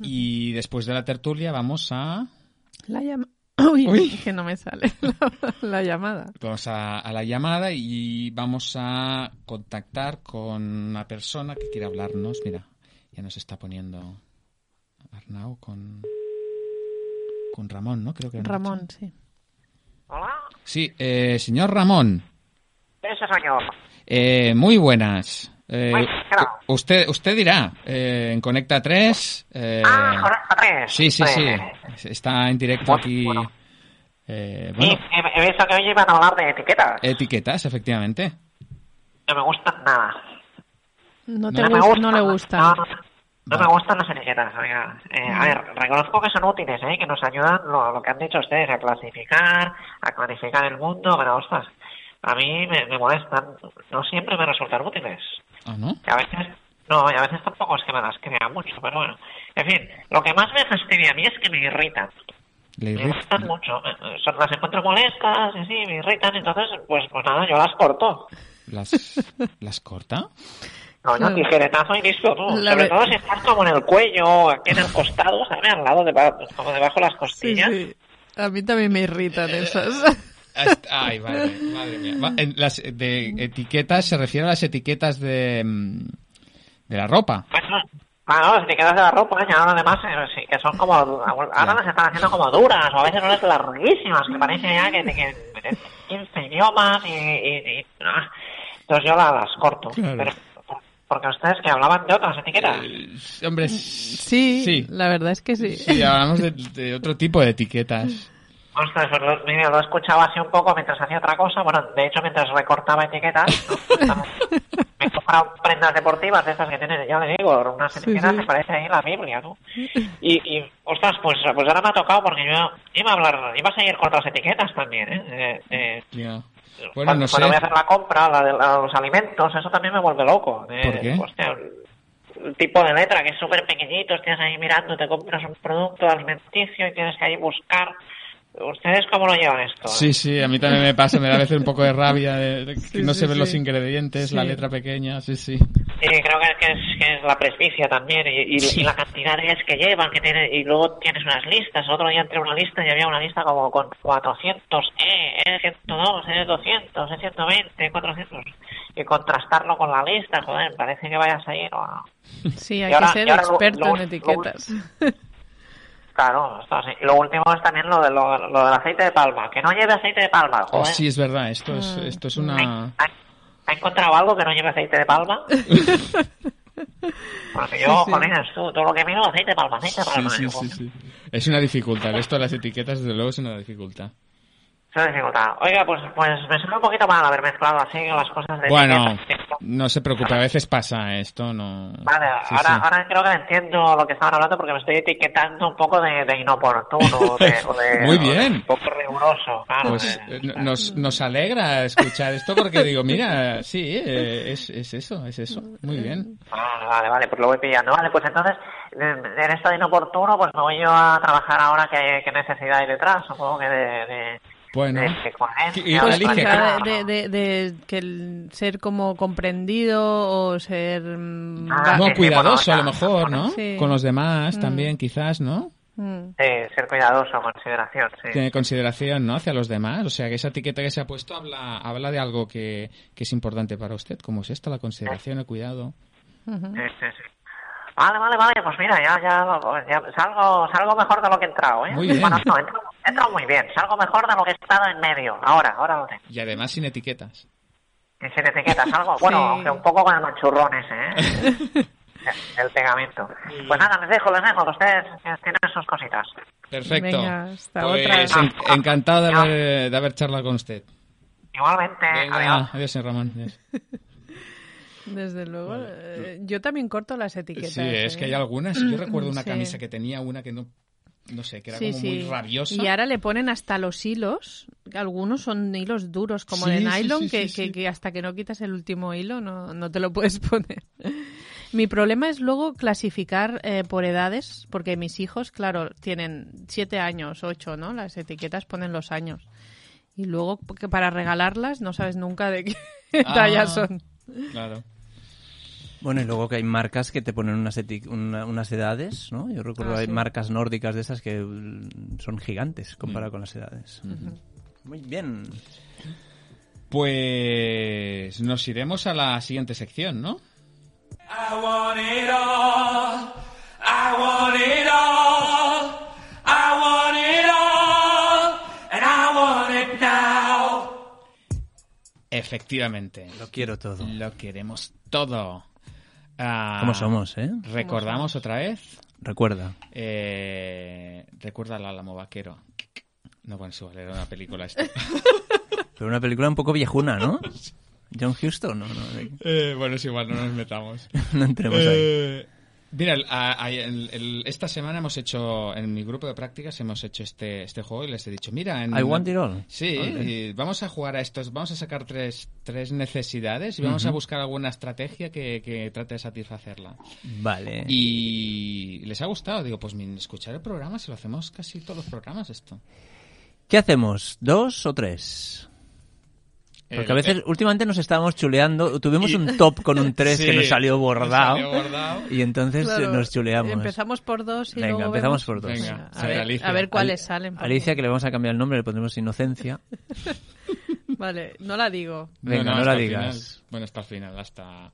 Y después de la tertulia vamos a, La llama... Uy, Uy. que no me sale la, la llamada. vamos a, a la llamada y vamos a contactar con una persona que quiere hablarnos. Mira, ya nos está poniendo Arnau con, con Ramón, ¿no? Creo que Ramón, sí. Hola, Sí, eh, señor Ramón. ese yo. Eh, muy buenas. Eh, usted, usted dirá, eh, en Conecta 3. eh, ah, correcto, tres. sí, sí, sí. Tres. Está en directo Bueno, aquí. bueno. eh, Sí, he, he visto que hoy iban a hablar de etiquetas. etiquetas, efectivamente. No me gustan nada. No, te No me gus- gustan. no le gustan. No, no, no Vale. me gustan las etiquetas, oiga. Eh, a ver, reconozco que son útiles, ¿eh? que nos ayudan lo, lo que han dicho ustedes, a clasificar, a clarificar el mundo, pero ostras, a mí me, me molestan. No siempre me resultan útiles. Ah, ¿no? Y a veces, no, y a veces tampoco es que me las crea mucho, pero bueno. En fin, lo que más me fastidia a mí es que me irritan. Le Me irrita. gustan mucho. eh, eh, Son, las encuentro molestas y sí, me irritan, entonces, pues, pues nada, yo las corto. ¿Las, ¿Las corta? No, Claro. tijeretazo y listo, tú. La Sobre ve- todo si estás como en el cuello, aquí en el costado, ¿sabes? Al lado, de, como debajo de las Sí, costillas. sí. A mí también me irritan esas. Hasta- Ay, madre, madre mía. Va- en las de etiquetas se refiere a las etiquetas de, mm, de la ropa. Pues no, Claro, las etiquetas de la ropa, ya ahora además, eh, sí, que son como, ahora las están haciendo como duras, o a veces unas larguísimas, que parece ya que, que, que 15 idiomas y, y, y ah. entonces yo la- las corto. Claro. Pero, porque ustedes que hablaban de otras etiquetas. Eh, hombre, Sí, sí. la verdad es que sí. Sí, hablamos de, de otro tipo de etiquetas. Ostras, lo, mira, lo escuchaba así un poco mientras hacía otra cosa. Bueno, de hecho, mientras recortaba etiquetas, ¿no? me he comprado prendas deportivas de estas que tienen, ya le digo, unas etiquetas sí. que parece ahí la Biblia, ¿no? Y, y ostras, pues, pues ahora me ha tocado porque yo iba a hablar, iba a seguir con otras etiquetas también, ¿eh? Eh, eh. Bueno, cuando, no sé. cuando voy a hacer la compra, la de la- los alimentos, eso también me vuelve loco. Eh, ¿Por qué? hostia, el tipo de letra que es súper pequeñito, estás ahí mirando, te compras un producto alimenticio y tienes que ahí buscar. ¿Ustedes cómo lo llevan esto? Sí, sí, a mí también me pasa, me da a veces un poco de rabia de, de que Sí, no sí, se ven los sí. ingredientes, la letra pequeña, sí, sí. Sí, creo que, es, que es la presbicia también y, y- y la cantidad de días que llevan, que tiene, y luego tienes unas listas. El otro día entré a una lista y había una lista como con 400 E, E 102, E 200, E 120, 400. Y contrastarlo con la lista, joder, parece que vayas a ir. o- Sí, hay Y que ser ahora lo- experto lo- en lo- etiquetas. Claro, esto así. Y lo último es también lo, de, lo, lo del aceite de palma. Que no lleve aceite de palma, Oh, joder. sí, es verdad, esto es, Mm. esto es ¿Ha, una... ha- ha encontrado algo que no lleve aceite de palma? Porque yo, sí. jolines, tú, todo lo que miro, aceite de palma, aceite de Sí, palma. sí, sí, sí. Es una dificultad, esto de las etiquetas, desde luego, es una dificultad. Se ha dificultado. Oiga, pues, pues me suena un poquito mal haber mezclado así las cosas de Bueno, no se preocupe, a veces pasa esto, no... Vale, Sí, ahora, sí. ahora creo que entiendo lo que estaban hablando porque me estoy etiquetando un poco de, de inoportuno, o de, o de- Muy o bien. un poco riguroso, claro. Pues eh. nos, nos alegra escuchar esto porque digo, mira, sí, eh, es, es eso, es eso. Muy bien. Vale, vale, vale, pues lo voy pillando. Vale, pues entonces, en esto de inoportuno, pues me voy yo a trabajar ahora qué, qué necesidad hay detrás, supongo que de... de Bueno, de, Y- Pues que el ser como comprendido o ser... mm, Ah, no, cuidadoso a lo mejor, ¿no? Sí. Con los demás Mm. también, quizás, ¿no? mm. Sí, ser cuidadoso, consideración, sí. Tiene consideración, ¿no? Hacia los demás. O sea, que esa etiqueta que se ha puesto habla, habla de algo que, que es importante para usted, como es esto, la consideración, el cuidado. Sí, sí, sí. Vale, vale, vale, pues mira, ya, ya, ya salgo, salgo mejor de lo que he entrado, ¿eh? Muy bien. Bueno, no, he entrado, he entrado muy bien, salgo mejor de lo que he estado en medio, ahora, ahora lo tengo. Y además sin etiquetas. Y sin etiquetas, algo, bueno, Sí. aunque un poco con el manchurrón ese, ¿eh? el pegamento. Pues nada, les dejo, les dejo, ustedes tienen sus cositas. Perfecto. Venga, hasta pues otra. en- encantado de haber, de haber charlado con usted. Igualmente, Venga, adiós. adiós, señor Ramón. Adiós. Desde luego. eh, yo también corto las etiquetas. Sí, es que hay ¿eh? algunas. Yo recuerdo una Sí. camisa que tenía una que no, no sé, que era Sí, como sí. muy rabiosa. Y ahora le ponen hasta los hilos. Algunos son hilos duros, como Sí, de nylon, que, que hasta que no quitas el último hilo no, no te lo puedes poner. Mi problema es luego clasificar eh, por edades, porque mis hijos, claro, tienen siete años, ocho, ¿no? Las etiquetas ponen los años. Y luego, porque para regalarlas, no sabes nunca de qué Ah. talla son. Claro. Bueno, y luego que hay marcas que te ponen unas, eti- una- unas edades, ¿no? Yo recuerdo Ah, hay sí. marcas nórdicas de esas que mm, son gigantes comparado con las edades. Muy bien. Pues nos iremos a la siguiente sección, ¿no? I want it all. I want it all. I want it all. And I want it now. Efectivamente. Lo quiero todo. Lo queremos todo. Ah, ¿Cómo somos, eh? Recordamos otra vez. Recuerda. Eh, recuerda al Álamo Vaquero. No, bueno, es igual, era una película esta. Pero una película un poco viejuna, ¿no? John Huston, no, no, Eh, bueno, es igual, no nos metamos. no entremos ahí. Mira, el- a- a- el- el- esta semana hemos hecho, en mi grupo de prácticas, hemos hecho este, este juego y les he dicho, mira... En, I want it all. Sí, y vamos a jugar a estos, vamos a sacar tres, tres necesidades y vamos a buscar alguna estrategia que, que trate de satisfacerla. Vale. Y les ha gustado, digo, pues escuchar el programa, si lo hacemos casi todos los programas esto. ¿Qué hacemos? ¿Dos o tres? Porque El- a veces, eh, últimamente nos estábamos chuleando. Tuvimos un top con un 3 que Sí, nos salió nos bordado. salió bordado. Y entonces Claro, eh, nos chuleamos. Empezamos por dos y Venga, luego empezamos vemos- por dos. Venga, a, ver, Alicia. a ver cuáles Ali- salen. Alicia, que le vamos a cambiar el nombre, le pondremos Inocencia. Vale, no la digo. Venga, no, hasta la el digas. final. bueno, hasta el final, hasta...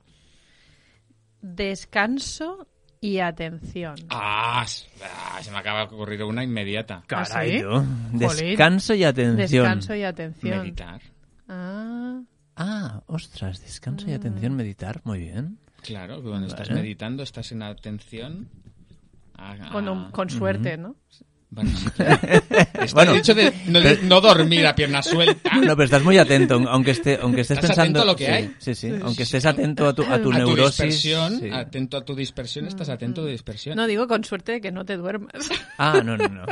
Descanso y atención. Ah, ah, se me acaba de ocurrir una inmediata. Caray, ¿Ah, sí? Descanso y atención. Descanso y atención. Meditar. Ah, Ah, ostras, descanso y atención, meditar, muy bien. Claro, cuando estás Vale. meditando, estás en atención. Ah, con, un- con suerte, ¿no? Bueno, sí, claro. Está Bueno. dicho de no, dormir a pierna suelta. No, pero estás muy atento, aunque esté, aunque estés Estás pensando. atento a lo que sí, hay. Sí, sí, Aunque estés atento a tu, a tu a tu neurosis. dispersión, sí. atento a tu dispersión, estás atento de dispersión. No digo con suerte de que no te duermas. Ah, no, no, no.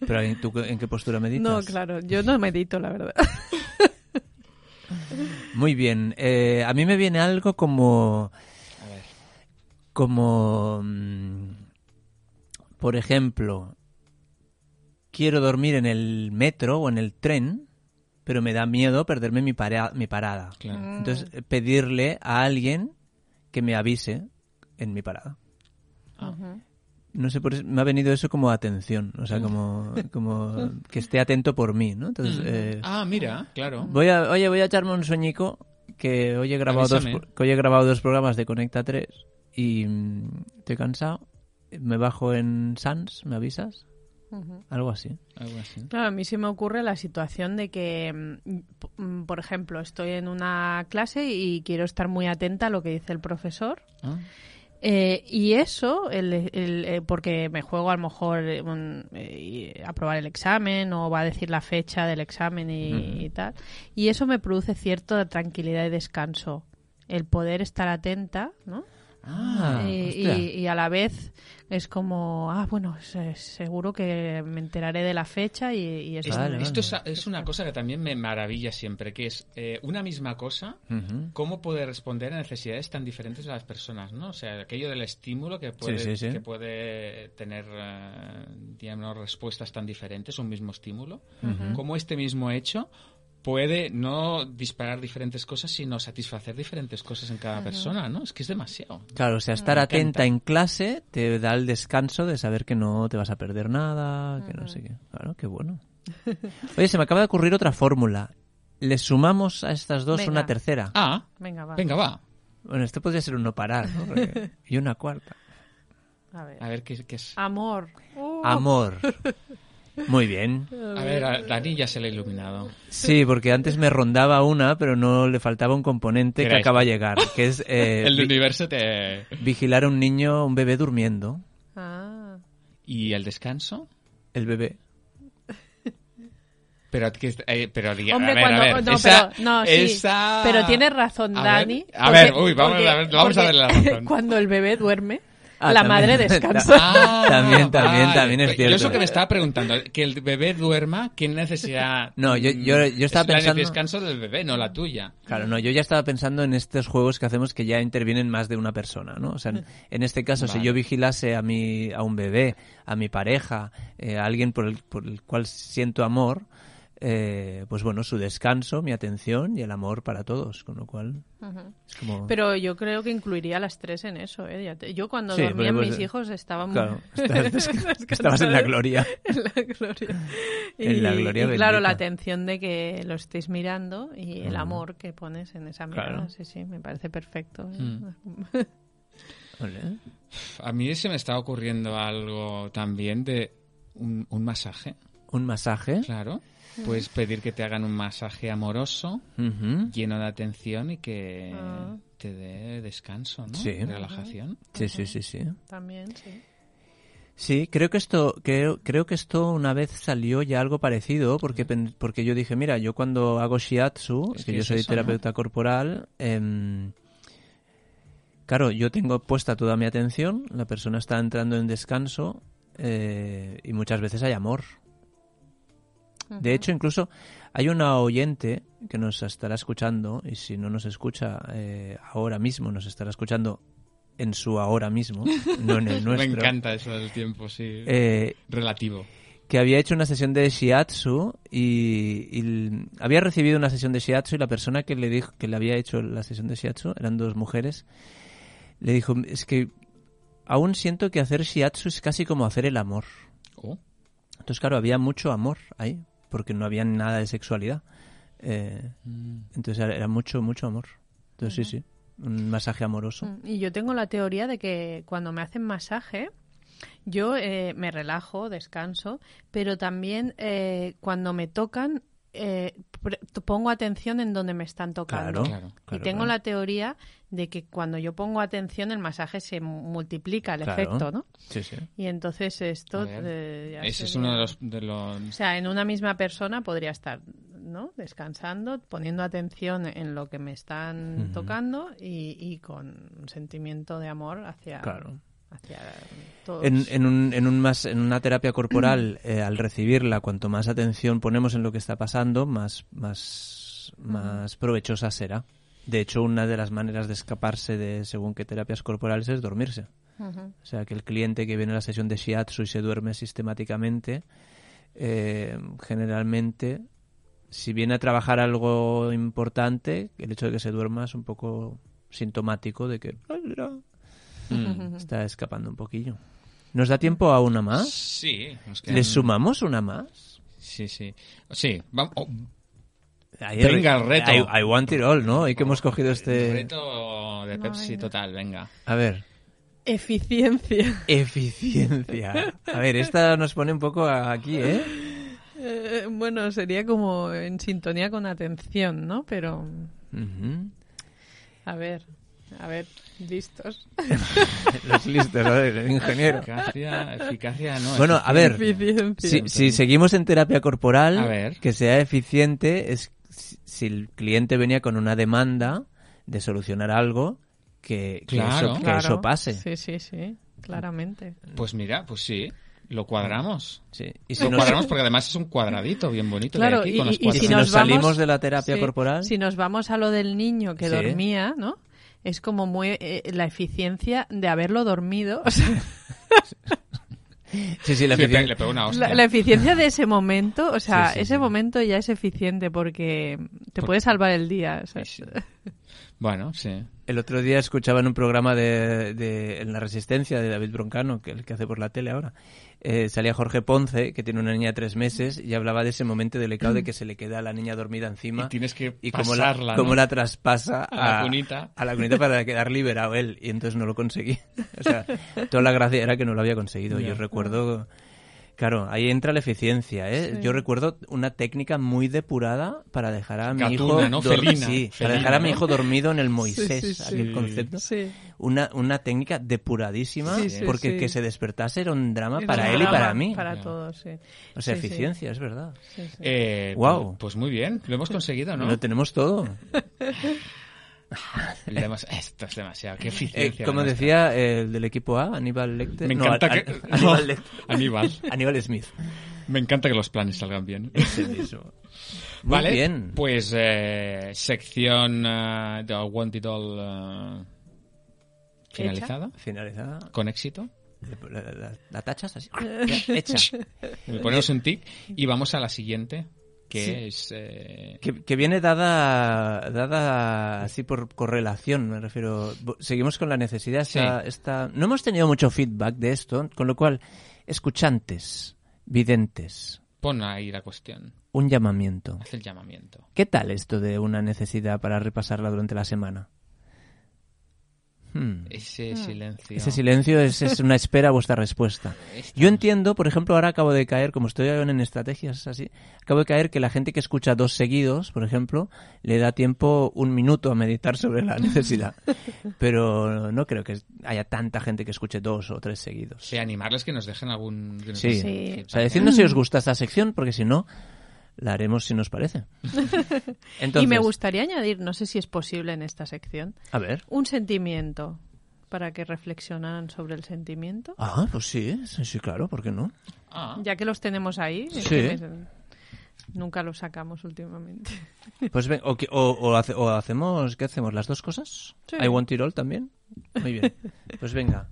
Pero ¿en, tú, ¿en qué postura meditas? No, claro, yo no medito, la verdad. Muy bien. Eh, a mí me viene algo como. A ver. Como. mm, Por ejemplo, quiero dormir en el metro o en el tren, pero me da miedo perderme mi, para- mi parada. Claro. Entonces, eh, pedirle a alguien que me avise en mi parada. No sé, por eso me ha venido eso como atención, o sea, como, como que esté atento por mí, ¿no? Entonces, eh, Ah, mira, claro. voy a, oye, voy a echarme un sueñico que hoy he grabado, dos, Avísame. que hoy he grabado dos programas de Conecta 3 y mm, estoy cansado. Me bajo en Sans, ¿me avisas? Algo así. Algo así. Claro, a mí se me ocurre la situación de que, mm, mm, por ejemplo, estoy en una clase y quiero estar muy atenta a lo que dice el profesor. Ah, Eh, y eso, el, el- eh, porque me juego a lo mejor eh, un- eh, aprobar el examen o va a decir la fecha del examen y, y tal. Y eso me produce cierta tranquilidad y descanso. El poder estar atenta, ¿no? Ah, y, hostia. y- y a la vez es como, ah, bueno, se- seguro que me enteraré de la fecha y, y eso Es- Vale, me- esto es, es una cosa que también me maravilla siempre, que es eh, una misma cosa, Ujú. cómo puede responder a necesidades tan diferentes de las personas, ¿no? O sea, aquello del estímulo que puede, sí, sí. Que puede tener, eh, digamos, respuestas tan diferentes, un mismo estímulo, cómo este mismo hecho puede no disparar diferentes cosas, sino satisfacer diferentes cosas en cada persona, ¿no? Es que es demasiado. Claro, o sea, estar Me atenta encanta. en clase te da el descanso de saber que no te vas a perder nada, que no sé qué. Claro, qué bueno. Oye, se me acaba de ocurrir otra fórmula. Le sumamos a estas dos Venga. una tercera. Ah, Venga, va. venga, va. Bueno, esto podría ser un no parar, ¿no? Porque- Y una cuarta. A ver. A ver qué, qué es. Amor. Uh, Amor. Muy bien. A ver, a Dani ya se le ha iluminado. Sí, porque antes me rondaba una, pero no le faltaba un componente ¿Qué que acaba de esto? llegar, que es eh, El universo te... vigilar a un niño, un bebé durmiendo. Ah. ¿Y el descanso? El bebé. Pero, eh, pero diga- Hombre, a ver, cuando- a ver, no, esa- pero- no, sí. esa- Pero tienes razón, A ver, Dani. A ver, porque- uy, vamos, porque- a, ver, vamos a darle la razón. Cuando el bebé duerme, Ah, la también. madre descansa. Ah, También, también, vale. también es Yo cierto. eso que me estaba preguntando, que el bebé duerma, ¿qué necesidad? No, yo- yo- yo estaba es pensando- El descanso del bebé, no la tuya. Claro, no, yo ya estaba pensando en estos juegos que hacemos que ya intervienen más de una persona, ¿no? O sea, en, en este caso, si yo vigilase a mi, a un bebé, a mi pareja, eh, a alguien por el, por el cual siento amor, eh, pues bueno, su descanso, mi atención y el amor para todos, con lo cual es como... Pero yo creo que incluiría a las tres en eso. ¿eh? Te- Yo cuando Sí, dormían pues, mis hijos estaba muy... Claro, estabas, descansada. estabas en la gloria. en la gloria. En la gloria y claro, la atención de que lo estéis mirando y el amor que pones en esa mirada. Claro. Sí, sí, me parece perfecto. ¿eh? Mm. A mí se me está ocurriendo algo también de un, un masaje, Un masaje. claro. Puedes pedir que te hagan un masaje amoroso, lleno de atención y que Ah. te dé descanso, ¿no? Sí. Relajación. Sí, sí, sí, sí. También, sí. Sí, creo que esto, creo, creo que esto una vez salió ya algo parecido, porque, porque yo dije, mira, yo cuando hago shiatsu, Es que, que yo es soy eso, terapeuta corporal, em, claro, yo tengo puesta toda mi atención, la persona está entrando en descanso eh, y muchas veces hay amor. De hecho, incluso hay una oyente que nos estará escuchando, y si no nos escucha eh, ahora mismo, nos estará escuchando en su ahora mismo, no en el nuestro. Me encanta eso del tiempo, sí. Eh, Relativo. que había hecho una sesión de shiatsu y, y había recibido una sesión de shiatsu y la persona que le dijo que le había hecho la sesión de shiatsu eran dos mujeres le dijo es que aún siento que hacer shiatsu es casi como hacer el amor Oh. entonces claro había mucho amor ahí porque no había nada de sexualidad Eh, Mm. entonces era, era mucho mucho amor entonces sí sí un masaje amoroso. Mm, Y yo tengo la teoría de que cuando me hacen masaje, yo eh, me relajo, descanso, pero también eh, cuando me tocan, eh, pongo atención en donde me están tocando. Claro, Claro. y tengo claro. la teoría de que cuando yo pongo atención, el masaje se multiplica el Claro. efecto, ¿no? Sí, sí. Y entonces esto... Eh, ya Ese es uno de los, de los- O sea, en una misma persona podría estar, ¿no? Descansando, poniendo atención en lo que me están tocando y, y con un sentimiento de amor hacia, Claro. Hacia todos. En, en, un, en, un más, en una terapia corporal, eh, al recibirla, cuanto más atención ponemos en lo que está pasando, más, más, más provechosa será. De hecho, una de las maneras de escaparse de según qué terapias corporales es dormirse. O sea, que el cliente que viene a la sesión de shiatsu y se duerme sistemáticamente, eh, generalmente, si viene a trabajar algo importante, el hecho de que se duerma es un poco sintomático de que Mm. está escapando un poquillo. ¿Nos da tiempo a una más? Sí, nos quedan- ¿Le sumamos una más? Sí, sí. Sí, vamos. oh, Venga, el reto. I, I want it all, ¿no? Y que hemos cogido este... Reto de Pepsi venga. total, venga. A ver, Eficiencia. eficiencia. A ver, esta nos pone un poco aquí, ¿eh? Eh, bueno, sería como en sintonía con atención, ¿no? Pero, Ujú. a ver, a ver, listos. Los listos, a ver, el ingeniero. Eficacia, eficacia no. Bueno, a ver, si, si seguimos en terapia corporal, A ver. que sea eficiente es si el cliente venía con una demanda de solucionar algo, que, que Claro. eso, que Claro. eso pase. Sí, sí, sí, claramente. Pues mira, pues sí, lo cuadramos. Sí. Y si Lo nos, cuadramos porque además es un cuadradito bien bonito Claro, de aquí y- con y- y si nos nos vamos- salimos de la terapia Sí, corporal, Si nos vamos a lo del niño que Sí. dormía, ¿no? Es como muy eh, la eficiencia de haberlo dormido. o sea, sí, sí, la Sí, le, pe- eficien- le pego una hostia. la, la eficiencia de ese momento, o sea, Sí, sí, ese sí. momento ya es eficiente porque te Por- puede salvar el día. Bueno, sí. El otro día escuchaba en un programa de, de- en La Resistencia de David Broncano, que el que hace por la tele ahora, eh, salía Jorge Ponce, que tiene una niña de tres meses, y hablaba de ese momento delicado de que se le queda a la niña dormida encima. Y tienes que y cómo la, pasarla, cómo ¿no? la traspasa A la cunita. a la cunita para quedar liberado él. Y entonces no lo conseguí. O sea, toda la gracia era que no lo había conseguido. Yo recuerdo... Claro, ahí entra la eficiencia, ¿eh? Sí. Yo recuerdo una técnica muy depurada para dejar a mi Gatuna, hijo... ¿no? Felina, sí, para dejar a mi hijo dormido en el Moisés, sí, sí. aquel concepto. Sí. Una, una técnica depuradísima, Sí, sí, porque sí. que se despertase era un drama Era para un él y para mí. Para todos, sí. O sea, Sí, sí. eficiencia, es verdad. Sí, sí. Eh, Guau. Pues muy bien, lo hemos conseguido, ¿no? Lo tenemos todo. Esto es demasiado. Qué Eh, eficiencia. como la nuestra. decía el del equipo A, Aníbal Lecter. Me no, encanta An- que. An- no, Aníbal Lecter. Aníbal. Aníbal Smith. Me encanta que los planes salgan bien. Ese mismo. Muy vale, bien. pues eh, sección eh, de Want It All eh, finalizada, Finalizada. con éxito. La, la- la- la tachas así. Hecha. Le ponemos un tic y vamos a la siguiente, que Sí. es... eh, Que, que viene dada, dada así por correlación, me refiero. Seguimos con la necesidad. Esta, Sí. esta- No hemos tenido mucho feedback de esto, con lo cual, escuchantes, videntes, pon ahí la cuestión, un llamamiento. haz el llamamiento. ¿Qué tal esto de una necesidad para repasarla durante la semana? Hmm. Ese silencio. Ese silencio es, es una espera a vuestra respuesta. Yo entiendo, por ejemplo, ahora acabo de caer, como estoy en estrategias así, acabo de caer que la gente que escucha dos seguidos, por ejemplo, le da tiempo un minuto a meditar sobre la necesidad. Pero no creo que haya tanta gente que escuche dos o tres seguidos. Sí, animarles que nos dejen algún... que nos Sí. Sí. O sea, decidnos si os gusta esta sección, porque si no, la haremos si nos parece. Entonces, y me gustaría añadir, no sé si es posible en esta sección, A ver. un sentimiento para que reflexionaran sobre el sentimiento. Ah, pues sí, sí, sí, claro, ¿por qué no? Ah, Ya que los tenemos ahí, es Sí. que nunca los sacamos últimamente. Pues ven, o, o- o hace- o hacemos, ¿qué hacemos? ¿Las dos cosas? Sí. ¿I want it all también? Muy bien. Pues venga.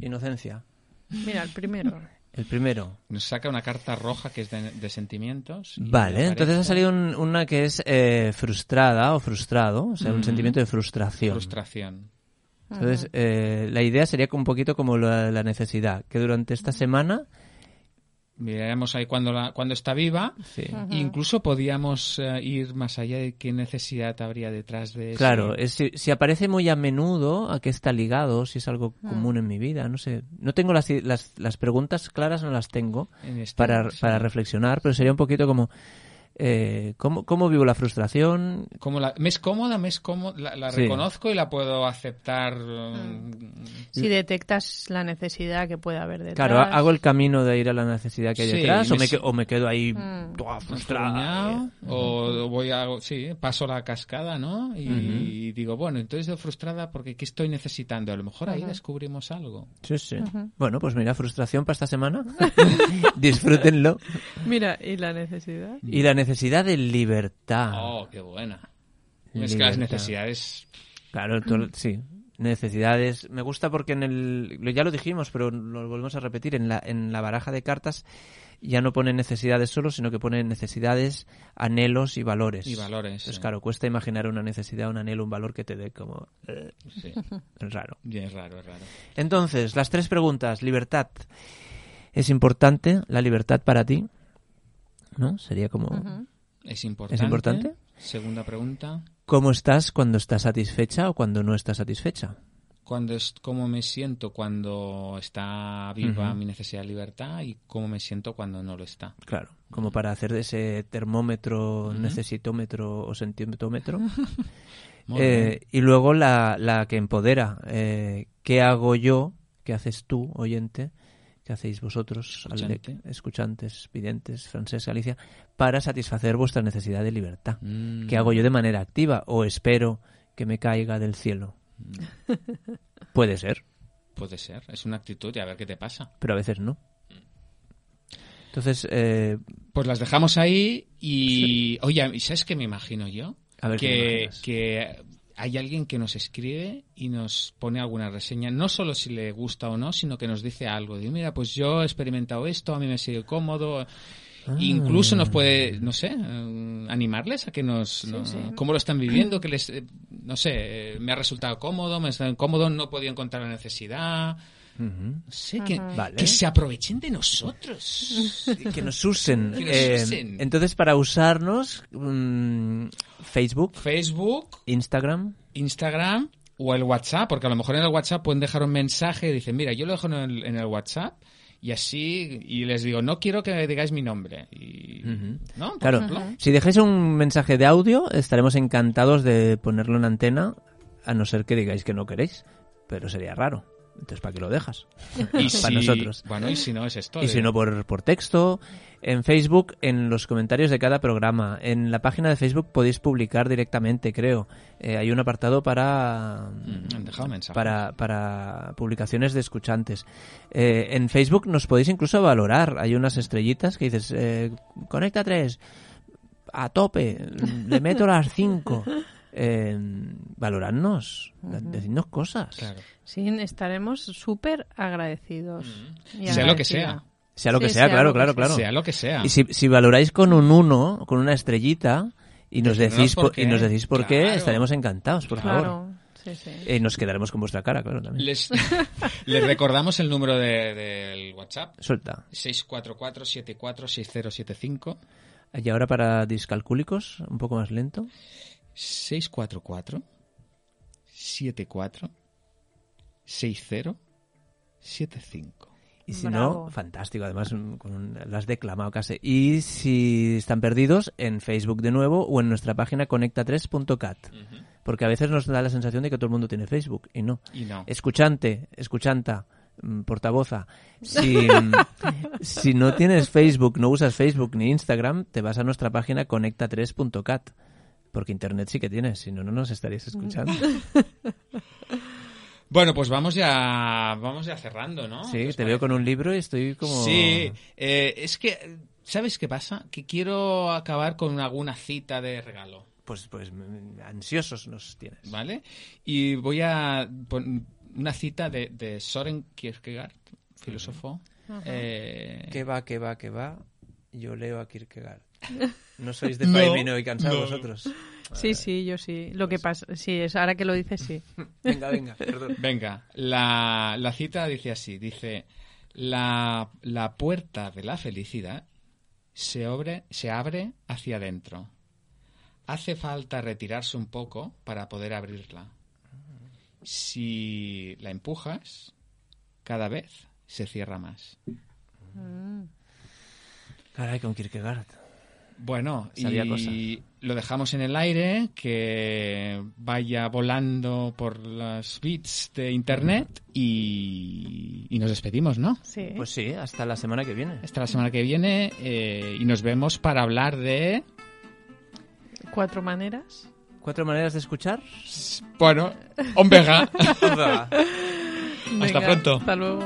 Inocencia. Mira, el primero. El primero. nos saca una carta roja que es de, de sentimientos. Vale, entonces ha salido un- una que es eh, frustrada o frustrado, o sea, un Mm. sentimiento de frustración. Frustración. Entonces, eh, la idea sería un poquito como la, la necesidad, que durante esta semana miraremos ahí cuando, la, cuando está viva. Sí. Incluso podíamos eh, ir más allá de qué necesidad habría detrás de eso. Claro, es, si, si aparece muy a menudo, ¿a qué está ligado? Si es algo Mm. común en mi vida, no sé. No tengo las, las, las preguntas claras, no las tengo En este- para, sí. para reflexionar, pero sería un poquito como, eh, ¿cómo, ¿cómo vivo la frustración? Como la, me es cómoda, me es cómoda, la, la Sí. reconozco y la puedo aceptar. um, Si detectas la necesidad que puede haber detrás. Claro, hago el camino de ir a la necesidad que hay Sí, detrás o, me me, si- o me quedo ahí Mm. toda frustrada. o voy a sí paso la cascada no y, digo bueno entonces estoy frustrada porque qué estoy necesitando a lo mejor ahí descubrimos algo Sí, sí. Bueno, pues mira, frustración para esta semana. Disfrútenlo. Mira, ¿y la necesidad? Y la necesidad de libertad. oh qué buena es que las necesidades Claro, sí. Necesidades. Me gusta porque en el. Ya lo dijimos, pero lo volvemos a repetir. En la, en la baraja de cartas ya no pone necesidades solo, sino que pone necesidades, anhelos y valores. y valores Entonces, sí. claro, cuesta imaginar una necesidad, un anhelo, un valor que te dé como. eh, Sí. raro. Y es raro es raro Entonces, las tres preguntas. Libertad. ¿Es importante la libertad para ti? ¿No? Sería como. es importante importante? segunda pregunta ¿Cómo estás cuando estás satisfecha o cuando no estás satisfecha? cuando es cómo me siento cuando está viva mi necesidad de libertad y cómo me siento cuando no lo está Claro, como para hacer de ese termómetro, necesitómetro o sentimentómetro. Muy Eh, y luego la, la que empodera. eh, ¿Qué hago yo? ¿Qué haces tú, oyente? ¿Qué hacéis vosotros, al- escuchantes, videntes, Francesc, Alicia, para satisfacer vuestra necesidad de libertad? Mm. ¿Qué hago yo de manera activa o espero que me caiga del cielo? Mm. Puede ser, Puede ser, es una actitud y a ver qué te pasa. pero a veces no. Entonces, eh, Pues las dejamos ahí y, oye, ¿y ¿sabes qué me imagino yo? A ver, ¿qué te que, que hay alguien que nos escribe y nos pone alguna reseña, no solo si le gusta o no, sino que nos dice algo. Mira, pues yo he experimentado esto, a mí me sigue cómodo. Ah. Incluso nos puede, no sé, eh, animarles a que nos... no- ¿Cómo lo están viviendo? Que les, eh, no sé, eh, me ha resultado cómodo, me está cómodo, no podía encontrar la necesidad. sé, que, Vale. que se aprovechen de nosotros. que nos usen. Que nos Eh, usen. entonces, para usarnos, mm, Facebook, Facebook, Instagram, Instagram o el WhatsApp, porque a lo mejor en el WhatsApp pueden dejar un mensaje y dicen, mira, yo lo dejo en el, en el WhatsApp y así, y les digo, no quiero que digáis mi nombre. Y. ¿No? Por Claro, ejemplo. si dejáis un mensaje de audio, estaremos encantados de ponerlo en antena, a no ser que digáis que no queréis, pero sería raro. Entonces, ¿para qué lo dejas? Y Para si- nosotros. Bueno, y si no es esto. Y si no, por, por texto, en Facebook, en los comentarios de cada programa. En la página de Facebook podéis publicar directamente, creo. Eh, hay un apartado para, Mm, para, para publicaciones de escuchantes. Eh, en Facebook nos podéis incluso valorar. Hay unas estrellitas que dices, eh, conecta tres, a tope, le meto las cinco. Eh, valoradnos, decidnos cosas. Claro. Sí, estaremos súper agradecidos. y Sea lo que sea. Sea lo que Sí, sea, sea claro, que claro, sea. claro. Sea lo que sea. Y si, si valoráis con un 1, con una estrellita, y nos Decirnos decís por por, y qué. nos decís por qué, estaremos encantados, por favor. Claro, sí, sí. Y nos quedaremos con vuestra cara, claro, también. Les, les recordamos el número de- del WhatsApp. Suelta. 644-746075. Y ahora para discalcúlicos, un poco más lento. 644 74 60 75. Y si Bravo. no, fantástico, además con un- lo has declamado casi. Y si están perdidos, en Facebook de nuevo o en nuestra página conecta3.cat. Porque a veces nos da la sensación de que todo el mundo tiene Facebook y no. Y no. Escuchante, escuchanta, mm, portavoza. Si, mm, si no tienes Facebook, no usas Facebook ni Instagram, te vas a nuestra página conecta3.cat. Porque internet sí que tienes, si no, no nos estarías escuchando. Bueno, pues vamos ya, vamos ya cerrando, ¿no? Sí, ¿Qué os te veo con un libro y estoy como... Sí, eh, es que, ¿sabes qué pasa? Que quiero acabar con alguna cita de regalo, Pues, pues mm, ansiosos nos tienes. ¿vale? Y voy a poner una cita de, de Soren Kierkegaard, filósofo. eh, ¿Qué va, qué va, qué va? Yo leo a Kierkegaard. ¿No sois de No, Faimino y cansados no. vosotros? Sí, sí, yo sí. Lo que pasa, sí, es ahora que lo dices, sí. Venga, venga, perdón. Venga, la, la cita dice así, dice, La, la puerta de la felicidad se, obre- se abre hacia adentro. Hace falta retirarse un poco para poder abrirla. Si la empujas, cada vez se cierra más. Caray, con Kierkegaard. Bueno, Sabía y lo dejamos en el aire, que vaya volando por las bits de internet y, y nos despedimos, ¿no? Sí. Pues sí, hasta la semana que viene. Hasta la semana que viene eh, y nos vemos para hablar de... Cuatro maneras. ¿Cuatro maneras de escuchar? Bueno, Omega. Venga. Venga, pronto. Hasta luego.